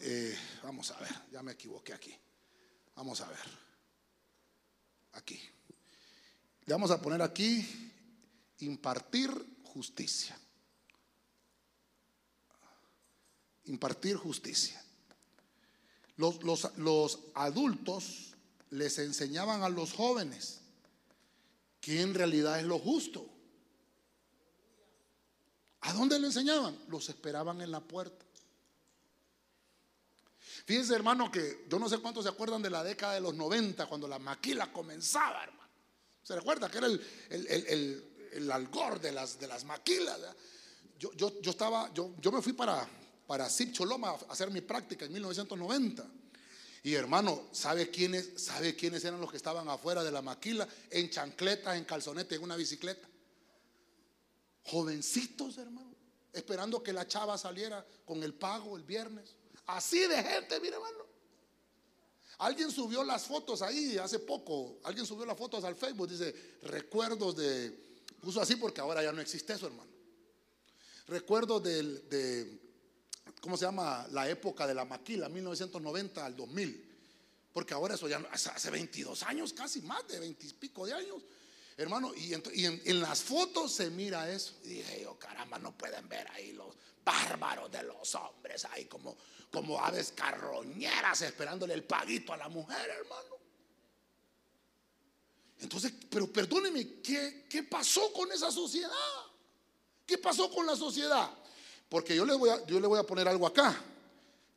Speaker 2: Eh, vamos a ver, ya me equivoqué aquí. Vamos a ver. Aquí. Le vamos a poner aquí impartir justicia. Impartir justicia. Los, los, los adultos les enseñaban a los jóvenes que en realidad es lo justo. ¿A dónde le enseñaban? Los esperaban en la puerta. Fíjense, hermano, que yo no sé cuántos se acuerdan de la década de los 90, cuando la maquila comenzaba, hermano. ¿Se recuerda que era el, el, el, algor de las, de las maquilas? Yo, yo, yo, estaba, yo, yo me fui para, para Choloma a hacer mi práctica en 1990. Y hermano, ¿sabe quiénes, ¿sabe quiénes eran los que estaban afuera de la maquila? En chancletas, en calzonetes, en una bicicleta. Jovencitos, hermano. Esperando que la chava saliera con el pago el viernes. Así de gente, mire, hermano. Alguien subió las fotos ahí hace poco. Alguien subió las fotos al Facebook. Dice, recuerdos de... Puso así porque ahora ya no existe eso, hermano. Recuerdos de ¿cómo se llama? La época de la maquila, 1990 al 2000. Porque ahora eso ya hace 22 años, casi más de 20 y pico de años. Hermano, y, en, las fotos se mira eso. Y dije yo, caramba, no pueden ver ahí los bárbaros de los hombres, ahí como, como aves carroñeras esperándole el paguito a la mujer, hermano. Entonces, pero perdóneme, ¿qué, ¿qué pasó con esa sociedad? ¿Qué pasó con la sociedad? Porque yo le voy a, voy a poner algo acá.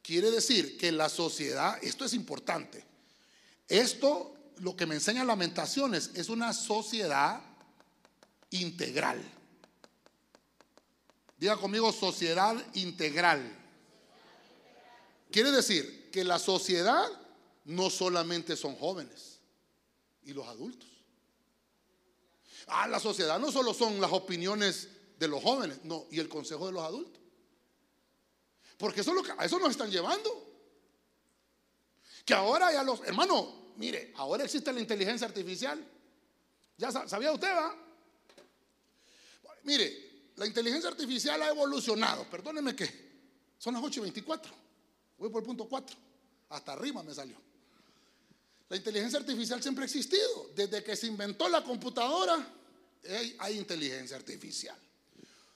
Speaker 2: Quiere decir que la sociedad, esto es importante. Esto, lo que me enseña Lamentaciones, es una sociedad integral. Diga conmigo, sociedad integral. Quiere decir que la sociedad no solamente son jóvenes y los adultos. Ah, la sociedad no solo son las opiniones de los jóvenes, no, y el consejo de los adultos. Porque eso, lo que, a eso nos están llevando. Que ahora ya los, hermano, mire, ahora existe la inteligencia artificial. ¿Ya sabía usted, va? Mire, la inteligencia artificial ha evolucionado. Perdóneme que son las 8 y 24. Voy por el punto 4. Hasta arriba me salió. La inteligencia artificial siempre ha existido. Desde que se inventó la computadora, hay inteligencia artificial.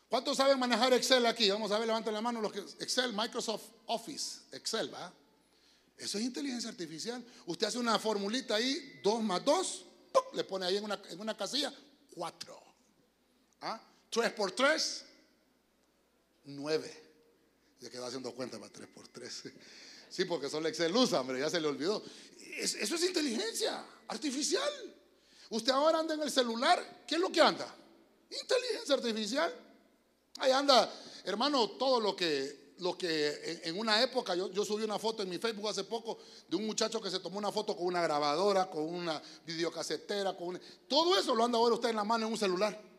Speaker 2: ¿Cuántos saben manejar Excel aquí? Vamos a ver, levanten la mano los que Excel, Microsoft Office, Excel, ¿va? Eso es inteligencia artificial. Usted hace una formulita ahí, 2 más 2, le pone ahí en una, en una casilla, 4. ¿Ah? 3 por 3, 9. Ya quedó haciendo cuenta para 3 por 3. [laughs] Sí, porque solo Excel usa, hombre, ya se le olvidó. eso es inteligencia artificial. Usted ahora anda en el celular, ¿qué es lo que anda? Inteligencia artificial. Ahí anda, hermano, todo lo que, lo que en una época, yo, yo, subí una foto en mi Facebook hace poco de un muchacho que se tomó una foto con una grabadora, con una videocasetera, con todo eso lo anda ahora usted en la mano en un celular.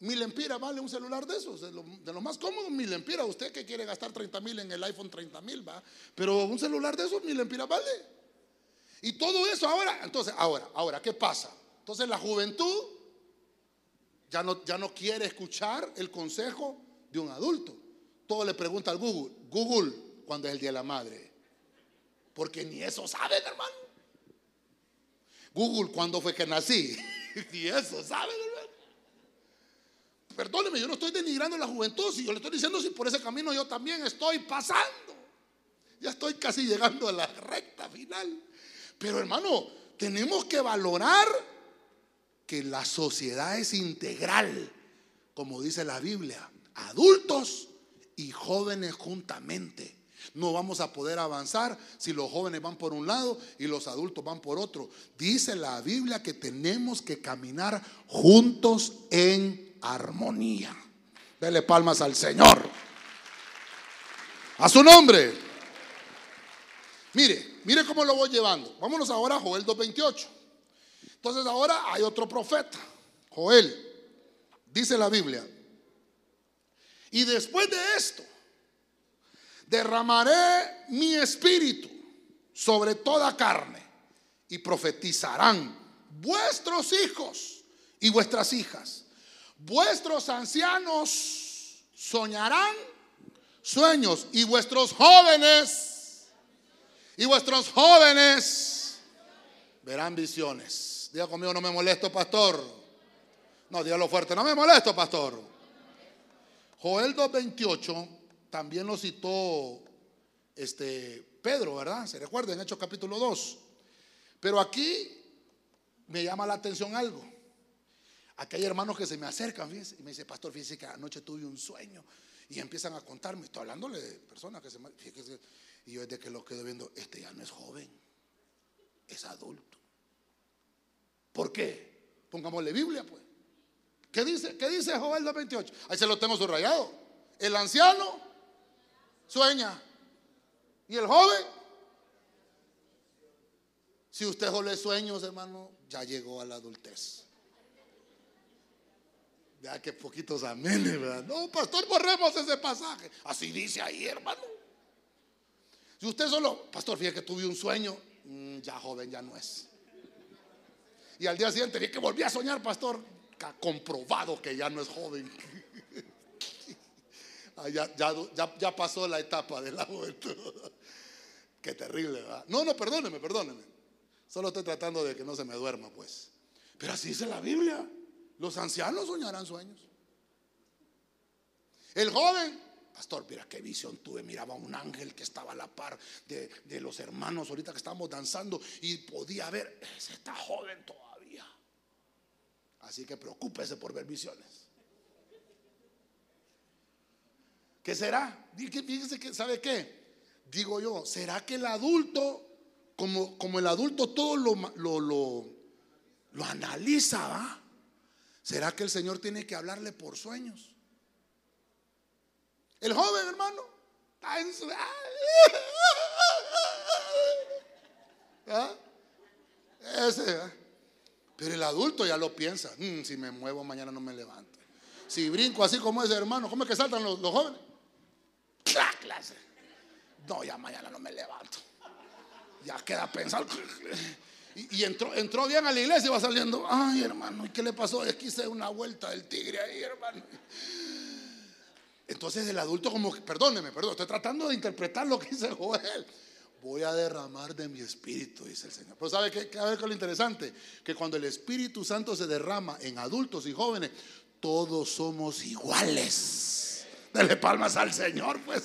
Speaker 2: Mil empiras vale un celular de esos, de lo, más cómodo, mil empiras. Usted que quiere gastar 30 mil en el iPhone 30 mil, va. Pero un celular de esos, mil empiras vale. Y todo eso ahora, entonces, ahora, ahora, ¿qué pasa? Entonces la juventud ya no, ya no quiere escuchar el consejo de un adulto. Todo le pregunta al Google, Google, cuando es el Día de la Madre? Porque ni eso saben, hermano. Google, ¿cuándo fue que nací? [laughs] ni eso saben, hermano. Perdóneme, yo no estoy denigrando la juventud, si yo le estoy diciendo si por ese camino yo también estoy pasando. Ya estoy casi llegando a la recta final. Pero hermano, tenemos que valorar que la sociedad es integral, como dice la Biblia, adultos y jóvenes juntamente. No vamos a poder avanzar si los jóvenes van por un lado y los adultos van por otro. Dice la Biblia que tenemos que caminar juntos en armonía. Dele palmas al Señor. A su nombre. Mire, mire cómo lo voy llevando. Vámonos ahora a Joel 2.28. Entonces ahora hay otro profeta, Joel. Dice la Biblia. Y después de esto, derramaré mi espíritu sobre toda carne y profetizarán vuestros hijos y vuestras hijas Vuestros ancianos soñarán sueños y vuestros jóvenes y vuestros jóvenes verán visiones. Diga conmigo, no me molesto, pastor. No, dígalo fuerte, no me molesto, pastor. Joel 2.28 también lo citó este Pedro, ¿verdad? Se recuerda en Hechos capítulo 2. Pero aquí me llama la atención algo. Aquí hay hermanos que se me acercan, fíjense, y me dice, pastor, fíjese que anoche tuve un sueño. Y empiezan a contarme, estoy hablándole de personas que se. Fíjese, y yo desde que lo quedo viendo, este ya no es joven, es adulto. ¿Por qué? Pongámosle Biblia, pues. ¿Qué dice, qué dice Joel 2.28? Ahí se lo tengo subrayado. El anciano sueña. ¿Y el joven? Si usted jole sueños, hermano, ya llegó a la adultez. Ya que poquitos amenes, ¿verdad? No, pastor, borremos ese pasaje. Así dice ahí, hermano. Si usted solo, pastor, fíjate que tuve un sueño, mm, ya joven ya no es. Y al día siguiente vi que volví a soñar, pastor, comprobado que ya no es joven. [laughs] Ah, ya, ya, pasó la etapa de la juventud. [laughs] Qué terrible. No, no, perdóneme, perdóneme. Solo estoy tratando de que no se me duerma, pues. Pero así dice la Biblia. Los ancianos soñarán sueños. El joven, pastor, mira qué visión tuve. Miraba un ángel que estaba a la par de, los hermanos ahorita que estábamos danzando y podía ver, ese está joven todavía. Así que preocúpese por ver visiones. ¿Qué será? Fíjese que, ¿sabe qué? Digo yo, ¿será que el adulto, como, como el adulto todo lo, lo, lo, analiza, ¿va? ¿Será que el Señor tiene que hablarle por sueños? El joven, hermano, está en su... ¿Ah? [laughs] Ese, ¿ah? Pero el adulto ya lo piensa. Mm, si me muevo mañana no me levanto. Si brinco así como ese hermano, ¿cómo es que saltan los, jóvenes? clase! No, ya mañana no me levanto. Ya queda pensando. Y, entró, entró bien a la iglesia y va saliendo. Ay, hermano, ¿y qué le pasó? Es que hice una vuelta del tigre ahí, hermano. Entonces el adulto como, perdóneme, perdón, estoy tratando de interpretar lo que dice Joel. Voy a derramar de mi espíritu, dice el Señor. Pero ¿sabe qué? A ver qué lo interesante? Que cuando el Espíritu Santo se derrama en adultos y jóvenes, todos somos iguales. Dele palmas al Señor, pues.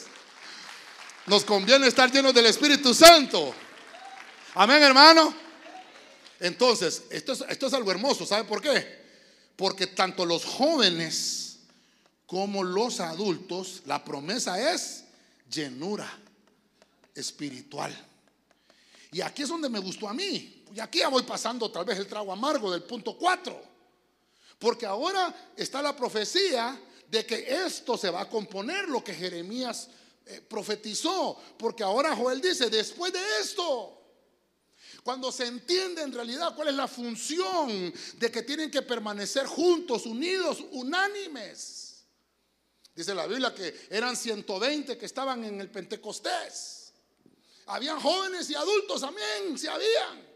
Speaker 2: Nos conviene estar llenos del Espíritu Santo. Amén, hermano. Entonces, esto es, esto es algo hermoso. ¿Sabe por qué? Porque tanto los jóvenes como los adultos, la promesa es llenura espiritual. Y aquí es donde me gustó a mí. Y aquí ya voy pasando otra vez el trago amargo del punto 4. Porque ahora está la profecía de que esto se va a componer, lo que Jeremías eh, profetizó. Porque ahora Joel dice, después de esto, cuando se entiende en realidad cuál es la función de que tienen que permanecer juntos, unidos, unánimes. Dice la Biblia que eran 120 que estaban en el Pentecostés. Habían jóvenes y adultos, amén, se habían.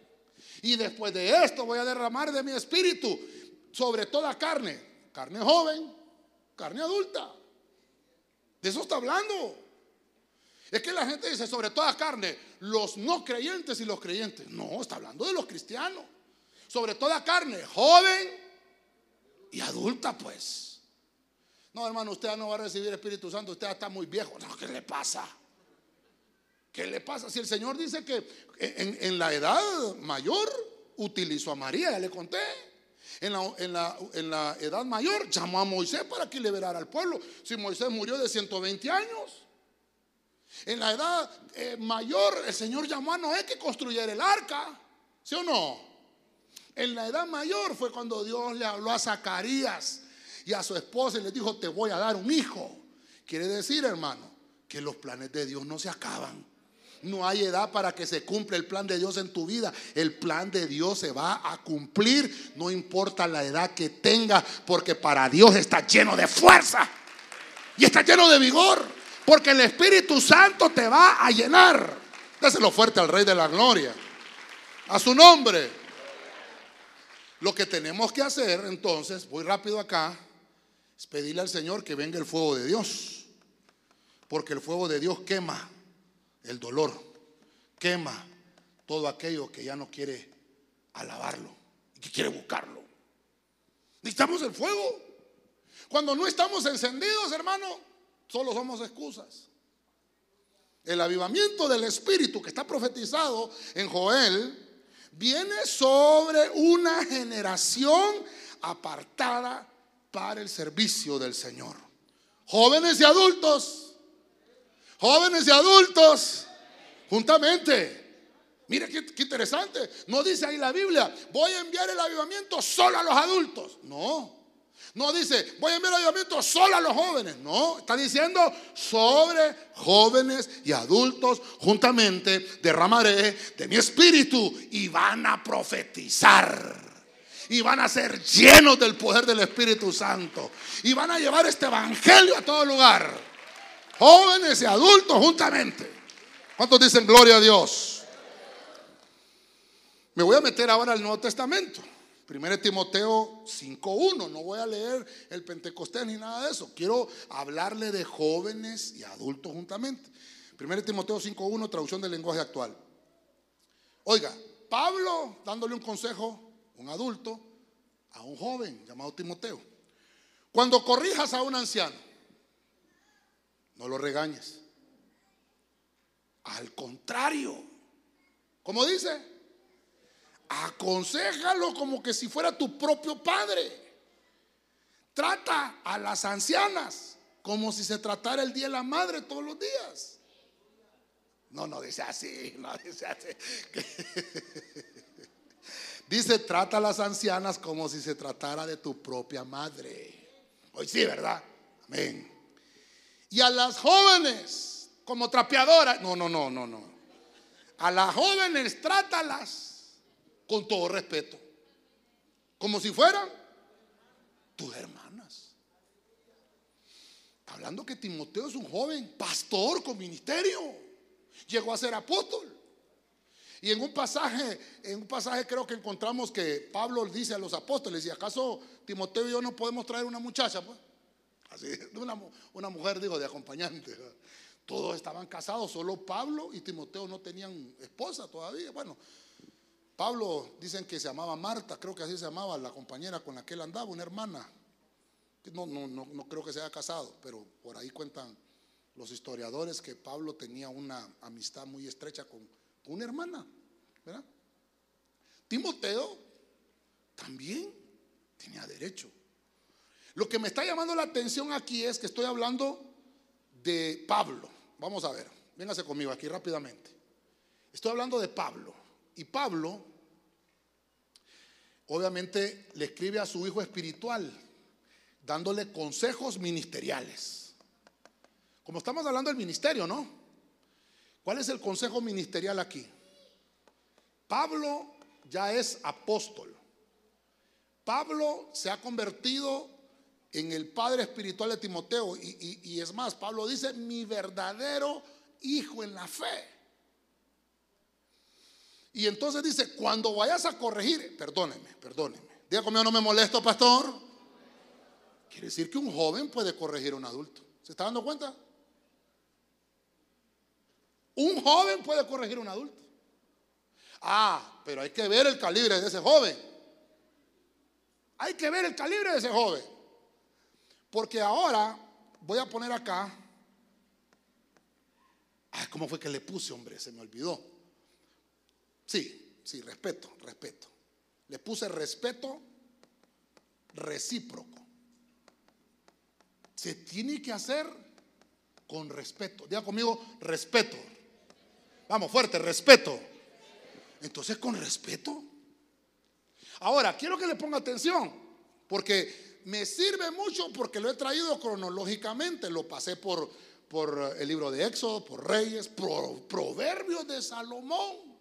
Speaker 2: Y después de esto voy a derramar de mi espíritu sobre toda carne, carne joven, carne adulta. De eso está hablando. Es que la gente dice sobre toda carne, los no creyentes y los creyentes. No, está hablando de los cristianos. Sobre toda carne, joven y adulta, pues. No, hermano, usted no va a recibir Espíritu Santo, usted está muy viejo. No, ¿qué le pasa? ¿Qué le pasa? Si el Señor dice que en, en la edad mayor utilizó a María, ya le conté. En la, en, la, edad mayor llamó a Moisés para que liberara al pueblo. Si Moisés murió de 120 años. En la edad eh, mayor el Señor llamó a Noé que construyera el arca. ¿Sí o no? En la edad mayor fue cuando Dios le habló a Zacarías y a su esposa y le dijo, te voy a dar un hijo. Quiere decir, hermano, que los planes de Dios no se acaban. No hay edad para que se cumpla el plan de Dios en tu vida. El plan de Dios se va a cumplir, no importa la edad que tenga, porque para Dios está lleno de fuerza y está lleno de vigor, porque el Espíritu Santo te va a llenar. Déselo fuerte al Rey de la Gloria, a su nombre. Lo que tenemos que hacer entonces, voy rápido acá, es pedirle al Señor que venga el fuego de Dios, porque el fuego de Dios quema el dolor, quema todo aquello que ya no quiere alabarlo y que quiere buscarlo. Necesitamos el fuego. Cuando no estamos encendidos, hermano, solo somos excusas. El avivamiento del Espíritu que está profetizado en Joel viene sobre una generación apartada para el servicio del Señor. Jóvenes y adultos Jóvenes y adultos, juntamente. Mire qué, interesante. No dice ahí la Biblia, voy a enviar el avivamiento solo a los adultos. No. No dice, voy a enviar el avivamiento solo a los jóvenes. No, está diciendo sobre jóvenes y adultos juntamente derramaré de mi espíritu y van a profetizar. Y van a ser llenos del poder del Espíritu Santo. Y van a llevar este evangelio a todo lugar jóvenes y adultos juntamente. ¿Cuántos dicen gloria a Dios? Me voy a meter ahora al Nuevo Testamento. Primero Timoteo 5.1. No voy a leer el Pentecostés ni nada de eso. Quiero hablarle de jóvenes y adultos juntamente. Primero Timoteo 5.1, traducción del lenguaje actual. Oiga, Pablo dándole un consejo, un adulto, a un joven llamado Timoteo. Cuando corrijas a un anciano, no lo regañes. Al contrario, como dice, aconsejalo como que si fuera tu propio padre. Trata a las ancianas como si se tratara el día de la madre todos los días. No, no dice así, [laughs] no dice así. [laughs] Dice, trata a las ancianas como si se tratara de tu propia madre. Hoy sí, ¿verdad? Amén y a las jóvenes como trapeadoras. No, no, no, no, no. A las jóvenes trátalas con todo respeto, como si fueran tus hermanas. Hablando que Timoteo es un joven pastor con ministerio, llegó a ser apóstol. Y en un pasaje, en un pasaje creo que encontramos que Pablo dice a los apóstoles, ¿y acaso Timoteo y yo no podemos traer una muchacha? Pues? Una, mujer, digo, de acompañante. Todos estaban casados, solo Pablo y Timoteo no tenían esposa todavía. Bueno, Pablo dicen que se llamaba Marta, creo que así se llamaba la compañera con la que él andaba, una hermana. No, no, no, no creo que se haya casado, pero por ahí cuentan los historiadores que Pablo tenía una amistad muy estrecha con, una hermana. Timoteo también tenía derecho. Lo que me está llamando la atención aquí es que estoy hablando de Pablo. Vamos a ver, véngase conmigo aquí rápidamente. Estoy hablando de Pablo. Y Pablo, obviamente, le escribe a su hijo espiritual, dándole consejos ministeriales. Como estamos hablando del ministerio, ¿no? ¿Cuál es el consejo ministerial aquí? Pablo ya es apóstol. Pablo se ha convertido en el padre espiritual de Timoteo. Y, es más, Pablo dice, mi verdadero hijo en la fe. Y entonces dice, cuando vayas a corregir, perdóneme, perdóneme. Diga conmigo, no me molesto, pastor. Quiere decir que un joven puede corregir a un adulto. ¿Se está dando cuenta? Un joven puede corregir a un adulto. Ah, pero hay que ver el calibre de ese joven. Hay que ver el calibre de ese joven. Porque ahora voy a poner acá. Ay, ¿cómo fue que le puse, hombre? Se me olvidó. Sí, sí, respeto, respeto. Le puse respeto recíproco. Se tiene que hacer con respeto. Diga conmigo, respeto. Vamos, fuerte, respeto. Entonces, con respeto. Ahora, quiero que le ponga atención, porque me sirve mucho porque lo he traído cronológicamente. Lo pasé por, por el libro de Éxodo, por Reyes, por Proverbios de Salomón.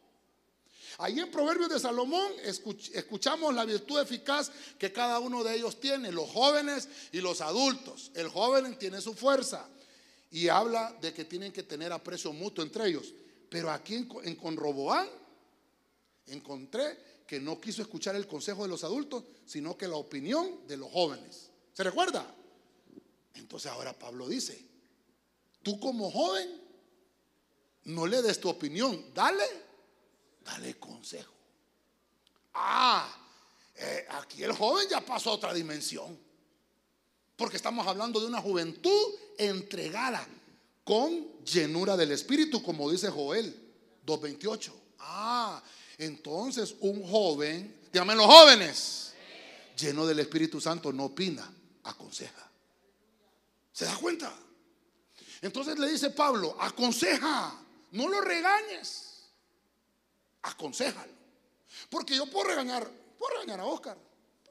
Speaker 2: Ahí en Proverbios de Salomón escuchamos la virtud eficaz que cada uno de ellos tiene, los jóvenes y los adultos. El joven tiene su fuerza y habla de que tienen que tener aprecio mutuo entre ellos. Pero aquí en, en Conroboán encontré que no quiso escuchar el consejo de los adultos, sino que la opinión de los jóvenes. ¿Se recuerda? Entonces ahora Pablo dice, tú como joven, no le des tu opinión, dale, dale consejo. Ah, eh, aquí el joven ya pasó a otra dimensión, porque estamos hablando de una juventud entregada con llenura del Espíritu, como dice Joel 2.28. Ah, entonces, un joven, dígame los jóvenes, lleno del Espíritu Santo, no opina, aconseja. ¿Se da cuenta? Entonces le dice Pablo, aconseja, no lo regañes, aconsejalo. Porque yo puedo regañar, puedo regañar a Oscar,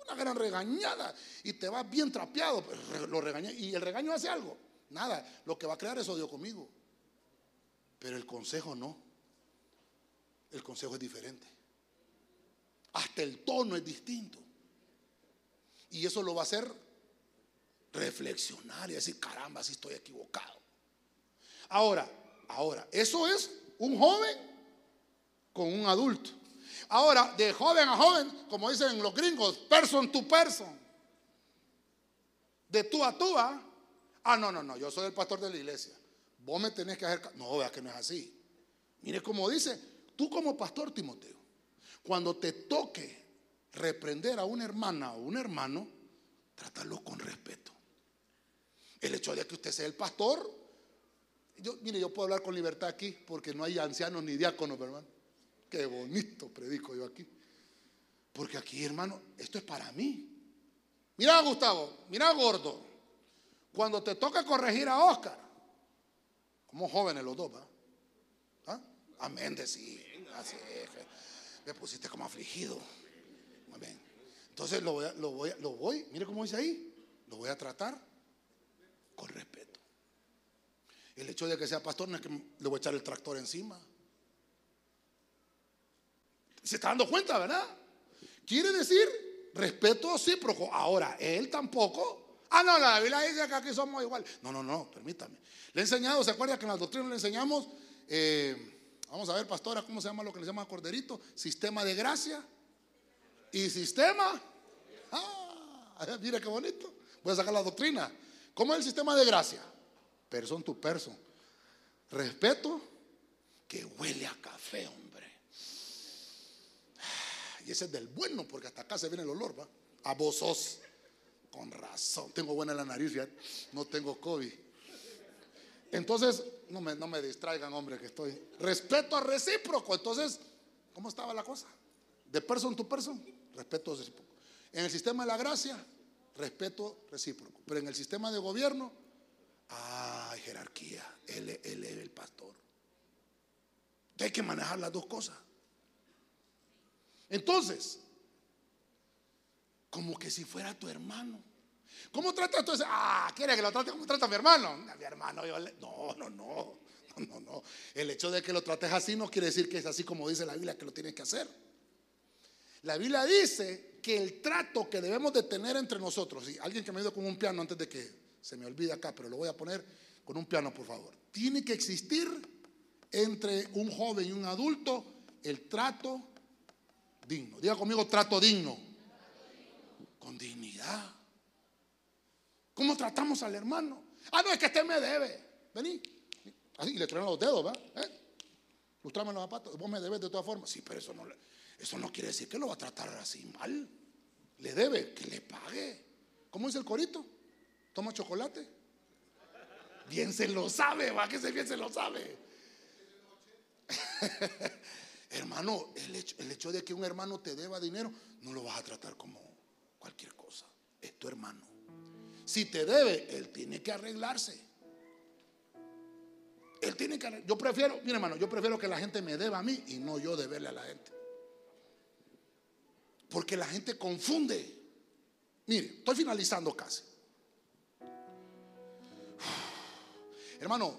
Speaker 2: una gran regañada, y te vas bien trapeado, pues, lo regañé, y el regaño hace algo, nada, lo que va a crear es odio conmigo. Pero el consejo no el consejo es diferente. Hasta el tono es distinto. Y eso lo va a hacer reflexionar y decir, caramba, si estoy equivocado. Ahora, ahora, eso es un joven con un adulto. Ahora, de joven a joven, como dicen los gringos, person to person. De tú a tú, ¿ah? ah, no, no, no, yo soy el pastor de la iglesia. Vos me tenés que hacer... No, vea que no es así. Mire cómo dice, Tú como pastor, Timoteo, cuando te toque reprender a una hermana o un hermano, trátalo con respeto. El hecho de que usted sea el pastor, yo, mire, yo puedo hablar con libertad aquí porque no hay ancianos ni diáconos, hermano. Qué bonito predico yo aquí. Porque aquí, hermano, esto es para mí. Mira, Gustavo, mira, gordo. Cuando te toca corregir a Oscar, como jóvenes los dos, ¿va? Amén, decir. Así me pusiste como afligido. Bien. Entonces lo voy, lo voy, lo voy, mire cómo dice ahí, lo voy a tratar con respeto. El hecho de que sea pastor no es que le voy a echar el tractor encima. Se está dando cuenta, ¿verdad? Quiere decir respeto pero ahora él tampoco. Ah, no, la Biblia dice que aquí somos igual. No, no, no, permítame. Le he enseñado, ¿se acuerda que en la doctrina le enseñamos? Eh, Vamos a ver, pastora, ¿cómo se llama lo que le llama corderito? Sistema de gracia y sistema. Ah, [laughs] mira qué bonito. Voy a sacar la doctrina. ¿Cómo es el sistema de gracia? Person to person. Respeto que huele a café, hombre. Y ese es del bueno, porque hasta acá se viene el olor, ¿va? A vos Con razón. Tengo buena la nariz, ya. No tengo COVID. Entonces, no me, no me distraigan, hombre, que estoy. Respeto a recíproco. Entonces, ¿cómo estaba la cosa? De person to person, respeto recíproco. En el sistema de la gracia, respeto recíproco. Pero en el sistema de gobierno, hay jerarquía. Él, él es el pastor. Hay que manejar las dos cosas. Entonces, como que si fuera tu hermano. ¿Cómo trata tú? Ah, ¿quiere que lo trate como trata mi hermano? mi hermano, no, no, no, no, no. El hecho de que lo trates así no quiere decir que es así como dice la Biblia que lo tienes que hacer. La Biblia dice que el trato que debemos de tener entre nosotros, y alguien que me dio con un piano antes de que se me olvide acá, pero lo voy a poner con un piano, por favor. Tiene que existir entre un joven y un adulto el trato digno. Diga conmigo trato digno. Con dignidad. ¿Cómo tratamos al hermano? Ah, no, es que este me debe. Vení. Así, le traen los dedos, ¿verdad? ¿Eh? Lustrame los zapatos. Vos me debes de todas formas. Sí, pero eso no, eso no quiere decir que lo va a tratar así mal. Le debe, que le pague. ¿Cómo dice el corito? ¿Toma chocolate? Bien se lo sabe, va que se bien se lo sabe. [laughs] hermano, el hecho de que un hermano te deba dinero, no lo vas a tratar como cualquier cosa. Es tu hermano. Si te debe, él tiene que arreglarse. Él tiene que Yo prefiero, mire hermano, yo prefiero que la gente me deba a mí y no yo deberle a la gente. Porque la gente confunde. Mire, estoy finalizando casi. [sighs] Hermano,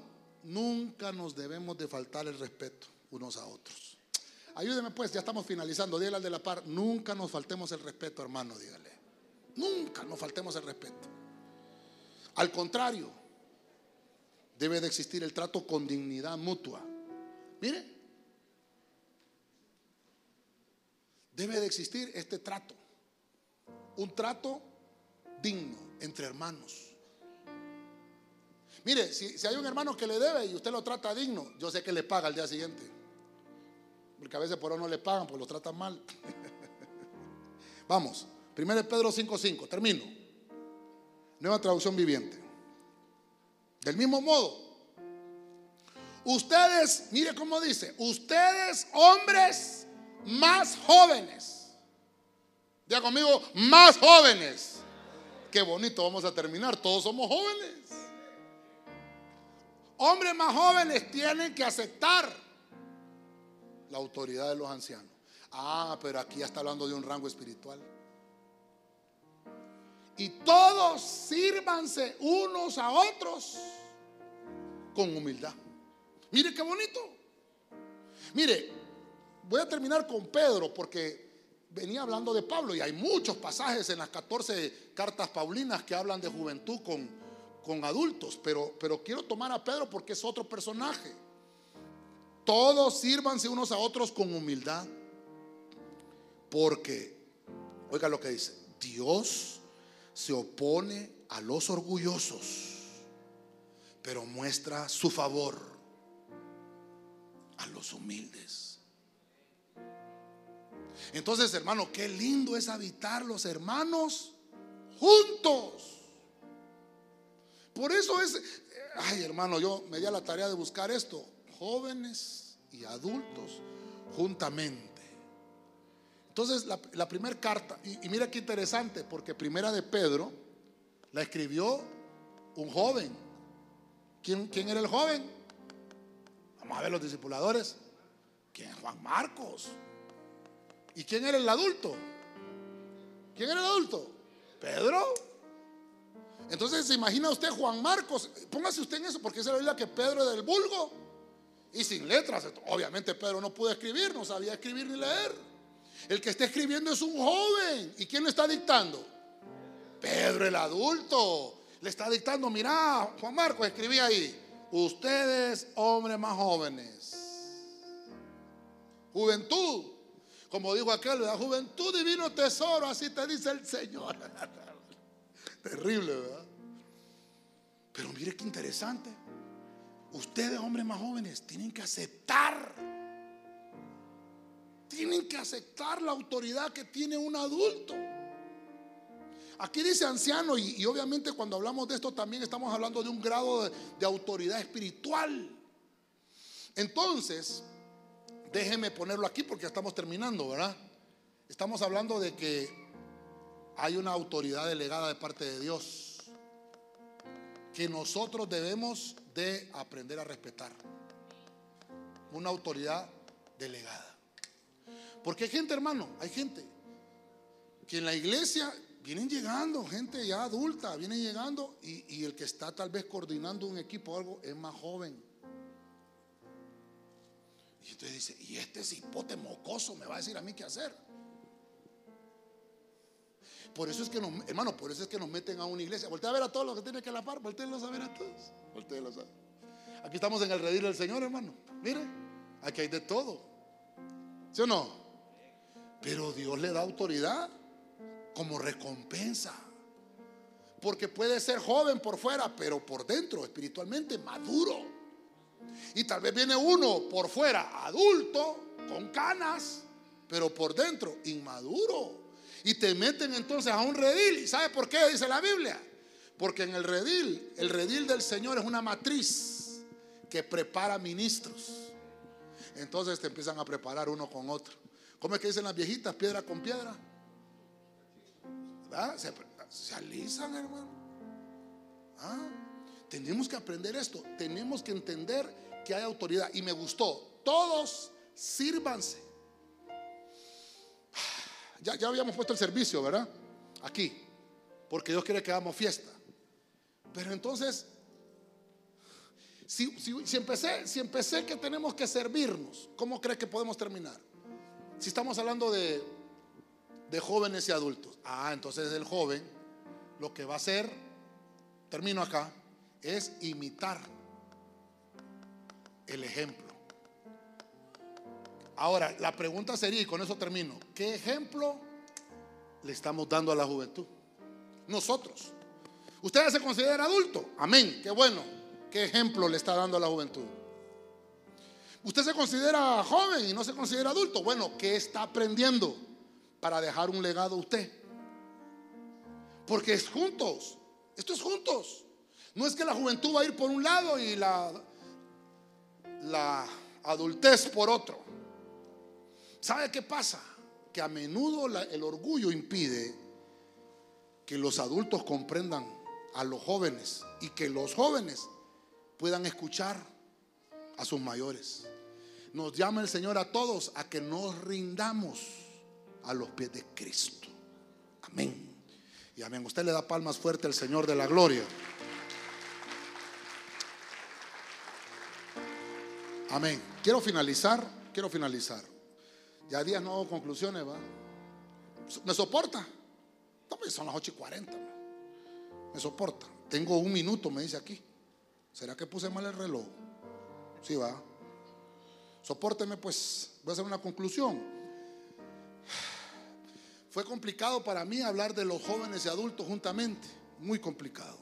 Speaker 2: nunca nos debemos de faltar el respeto unos a otros. Ayúdeme pues, ya estamos finalizando. Dígale al de la par, nunca nos faltemos el respeto, hermano, dígale. Nunca nos faltemos el respeto. Al contrario, debe de existir el trato con dignidad mutua. Mire, debe de existir este trato. Un trato digno entre hermanos. Mire, si, hay un hermano que le debe y usted lo trata digno, yo sé que le paga al día siguiente. Porque a veces por no le pagan, pues lo tratan mal. [laughs] Vamos, 1 Pedro 5:5, termino. Nueva traducción viviente. Del mismo modo, ustedes, mire cómo dice, ustedes hombres más jóvenes. Ya conmigo, más jóvenes. Qué bonito vamos a terminar, todos somos jóvenes. Hombres más jóvenes tienen que aceptar la autoridad de los ancianos. Ah, pero aquí ya está hablando de un rango espiritual. Y todos sírvanse unos a otros con humildad. Mire qué bonito. Mire, voy a terminar con Pedro porque venía hablando de Pablo y hay muchos pasajes en las 14 cartas paulinas que hablan de juventud con, con adultos, pero, pero quiero tomar a Pedro porque es otro personaje. Todos sírvanse unos a otros con humildad, porque, oiga lo que dice, Dios se opone a los orgullosos, pero muestra su favor a los humildes. Entonces, hermano, qué lindo es habitar los hermanos juntos. Por eso es, ay hermano, yo me di a la tarea de buscar esto, jóvenes y adultos juntamente. Entonces, la, primera carta, y, mira qué interesante, porque primera de Pedro la escribió un joven. ¿Quién, ¿Quién era el joven? Vamos a ver los discipuladores. ¿Quién? Juan Marcos. ¿Y quién era el adulto? ¿Quién era el adulto? Pedro. Entonces, ¿se imagina usted Juan Marcos? Póngase usted en eso, porque es la Biblia que Pedro es del vulgo y sin letras. Obviamente Pedro no pudo escribir, no sabía escribir ni leer. El que está escribiendo es un joven. ¿Y quién le está dictando? Pedro el adulto. Le está dictando, mira, Juan Marcos, escribí ahí. Ustedes, hombres más jóvenes. Juventud. Como dijo aquel, la juventud divino tesoro, así te dice el Señor. [laughs] Terrible, ¿verdad? Pero mire qué interesante. Ustedes, hombres más jóvenes, tienen que aceptar. Tienen que aceptar la autoridad que tiene un adulto. Aquí dice anciano y, obviamente cuando hablamos de esto también estamos hablando de un grado de autoridad espiritual. Entonces, déjeme ponerlo aquí porque estamos terminando, ¿verdad? Estamos hablando de que hay una autoridad delegada de parte de Dios que nosotros debemos de aprender a respetar. Una autoridad delegada. Porque hay gente, hermano, hay gente que en la iglesia vienen llegando, gente ya adulta, vienen llegando y, el que está tal vez coordinando un equipo o algo es más joven. Y entonces dice, y este cipote mocoso me va a decir a mí qué hacer. Por eso es que nos, hermano, por eso es que nos meten a una iglesia. Voltea a ver a todos los que tienen que la par, volteenlos a ver a todos. Volteenlos a Aquí estamos en el redil del Señor, hermano. Mire, aquí hay de todo. ¿Sí o no? Pero Dios le da autoridad como recompensa. Porque puede ser joven por fuera, pero por dentro, espiritualmente, maduro. Y tal vez viene uno por fuera, adulto, con canas, pero por dentro, inmaduro. Y te meten entonces a un redil. ¿Y sabe por qué? Dice la Biblia. Porque en el redil, el redil del Señor es una matriz que prepara ministros. Entonces te empiezan a preparar uno con otro. ¿Cómo es que dicen las viejitas? Piedra con piedra. Se, alisan, hermano. ¿Ah? Tenemos que aprender esto. Tenemos que entender que hay autoridad. Y me gustó. Todos sírvanse. Ya, ya habíamos puesto el servicio, ¿verdad? Aquí. Porque Dios quiere que hagamos fiesta. Pero entonces, si, si, empecé, si empecé que tenemos que servirnos, ¿cómo cree que podemos terminar? Si estamos hablando de de jóvenes y adultos. Ah, entonces el joven lo que va a hacer, termino acá, es imitar el ejemplo. Ahora, la pregunta sería, y con eso termino, ¿qué ejemplo le estamos dando a la juventud? Nosotros. ¿Usted se considera adulto? Amén, qué bueno. ¿Qué ejemplo le está dando a la juventud? ¿Usted se considera joven y no se considera adulto? Bueno, ¿qué está aprendiendo? para dejar un legado a usted. Porque es juntos. Esto es juntos. No es que la juventud va a ir por un lado y la, la adultez por otro. ¿Sabe qué pasa? Que a menudo el orgullo impide que los adultos comprendan a los jóvenes y que los jóvenes puedan escuchar a sus mayores. Nos llama el Señor a todos a que nos rindamos a los pies de Cristo. Amén. Y amén. Usted le da palmas fuerte al Señor de la gloria. Amén. Quiero finalizar, quiero finalizar. Ya días no hago conclusiones, ¿va? ¿Me soporta? Pues son las 8 y 40. Me soporta. Tengo un minuto, me dice aquí. ¿Será que puse mal el reloj? Sí, va. Sopórteme, pues. Voy a hacer una conclusión. Fue complicado para mí hablar de los jóvenes y adultos juntamente, muy complicado.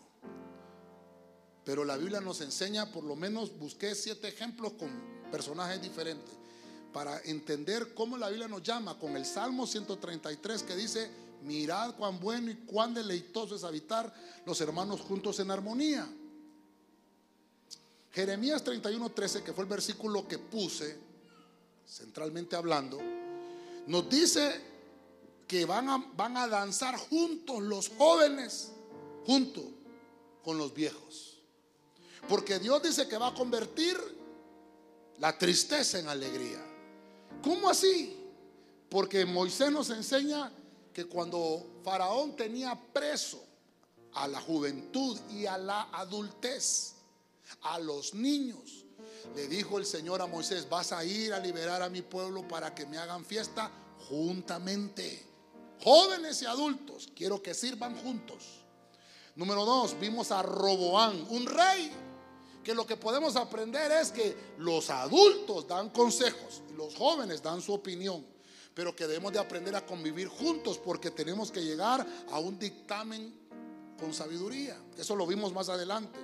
Speaker 2: Pero la Biblia nos enseña, por lo menos busqué siete ejemplos con personajes diferentes, para entender cómo la Biblia nos llama con el Salmo 133 que dice, mirad cuán bueno y cuán deleitoso es habitar los hermanos juntos en armonía. Jeremías 31:13, que fue el versículo que puse, centralmente hablando, nos dice que van a, van a danzar juntos los jóvenes, junto con los viejos. Porque Dios dice que va a convertir la tristeza en alegría. ¿Cómo así? Porque Moisés nos enseña que cuando Faraón tenía preso a la juventud y a la adultez, a los niños, le dijo el Señor a Moisés, vas a ir a liberar a mi pueblo para que me hagan fiesta juntamente jóvenes y adultos, quiero que sirvan juntos. Número dos, vimos a Roboán, un rey, que lo que podemos aprender es que los adultos dan consejos los jóvenes dan su opinión, pero que debemos de aprender a convivir juntos porque tenemos que llegar a un dictamen con sabiduría. Eso lo vimos más adelante.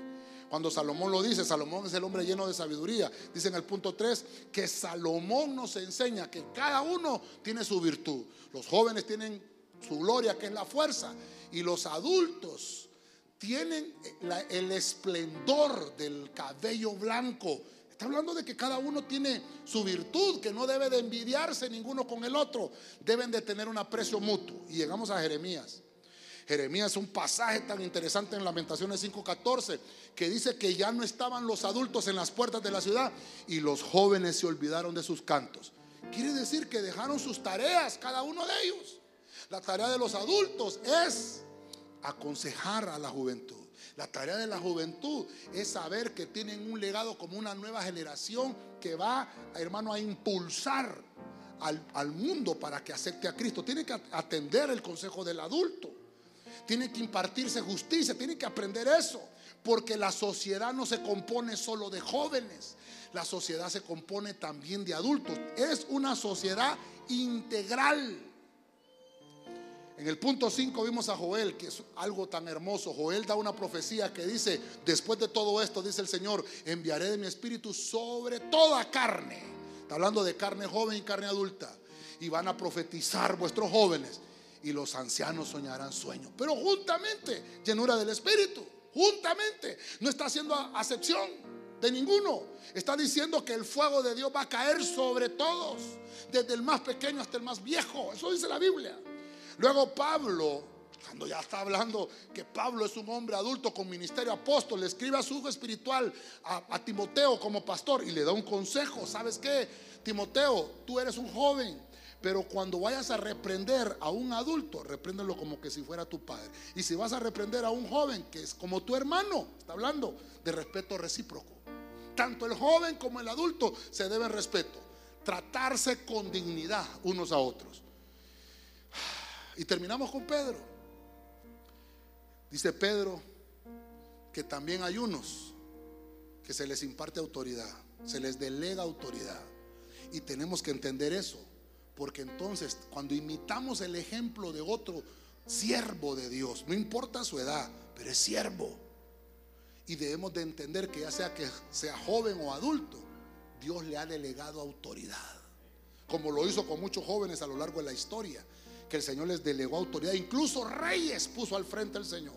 Speaker 2: Cuando Salomón lo dice, Salomón es el hombre lleno de sabiduría. Dice en el punto 3 que Salomón nos enseña que cada uno tiene su virtud. Los jóvenes tienen su gloria, que es la fuerza. Y los adultos tienen el esplendor del cabello blanco. Está hablando de que cada uno tiene su virtud, que no debe de envidiarse ninguno con el otro. Deben de tener un aprecio mutuo. Y llegamos a Jeremías. Jeremías un pasaje tan interesante en Lamentaciones 5:14 que dice que ya no estaban los adultos en las puertas de la ciudad y los jóvenes se olvidaron de sus cantos. Quiere decir que dejaron sus tareas, cada uno de ellos. La tarea de los adultos es aconsejar a la juventud. La tarea de la juventud es saber que tienen un legado como una nueva generación que va, hermano, a impulsar al, al mundo para que acepte a Cristo. Tiene que atender el consejo del adulto. Tiene que impartirse justicia, tiene que aprender eso. Porque la sociedad no se compone solo de jóvenes, la sociedad se compone también de adultos. Es una sociedad integral. En el punto 5 vimos a Joel, que es algo tan hermoso. Joel da una profecía que dice, después de todo esto, dice el Señor, enviaré de mi espíritu sobre toda carne. Está hablando de carne joven y carne adulta. Y van a profetizar vuestros jóvenes y los ancianos soñarán sueños. Pero juntamente, llenura del espíritu, juntamente. No está haciendo acepción de ninguno. Está diciendo que el fuego de Dios va a caer sobre todos, desde el más pequeño hasta el más viejo. Eso dice la Biblia. Luego Pablo, cuando ya está hablando que Pablo es un hombre adulto con ministerio apóstol, le escribe a su hijo espiritual, a, Timoteo como pastor, y le da un consejo. ¿Sabes qué? Timoteo, tú eres un joven. Pero cuando vayas a reprender a un adulto, repréndelo como que si fuera tu padre. Y si vas a reprender a un joven que es como tu hermano, está hablando de respeto recíproco. Tanto el joven como el adulto se deben respeto. Tratarse con dignidad unos a otros. Y terminamos con Pedro. Dice Pedro que también hay unos que se les imparte autoridad, se les delega autoridad. Y tenemos que entender eso, porque entonces cuando imitamos el ejemplo de otro siervo de Dios, no importa su edad, pero es siervo. Y debemos de entender que ya sea que sea joven o adulto, Dios le ha delegado autoridad. Como lo hizo con muchos jóvenes a lo largo de la historia que el Señor les delegó autoridad. Incluso reyes puso al frente el Señor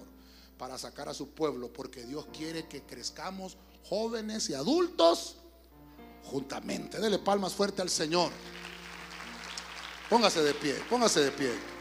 Speaker 2: para sacar a su pueblo, porque Dios quiere que crezcamos jóvenes y adultos juntamente. Dele palmas fuerte al Señor. Póngase de pie, póngase de pie.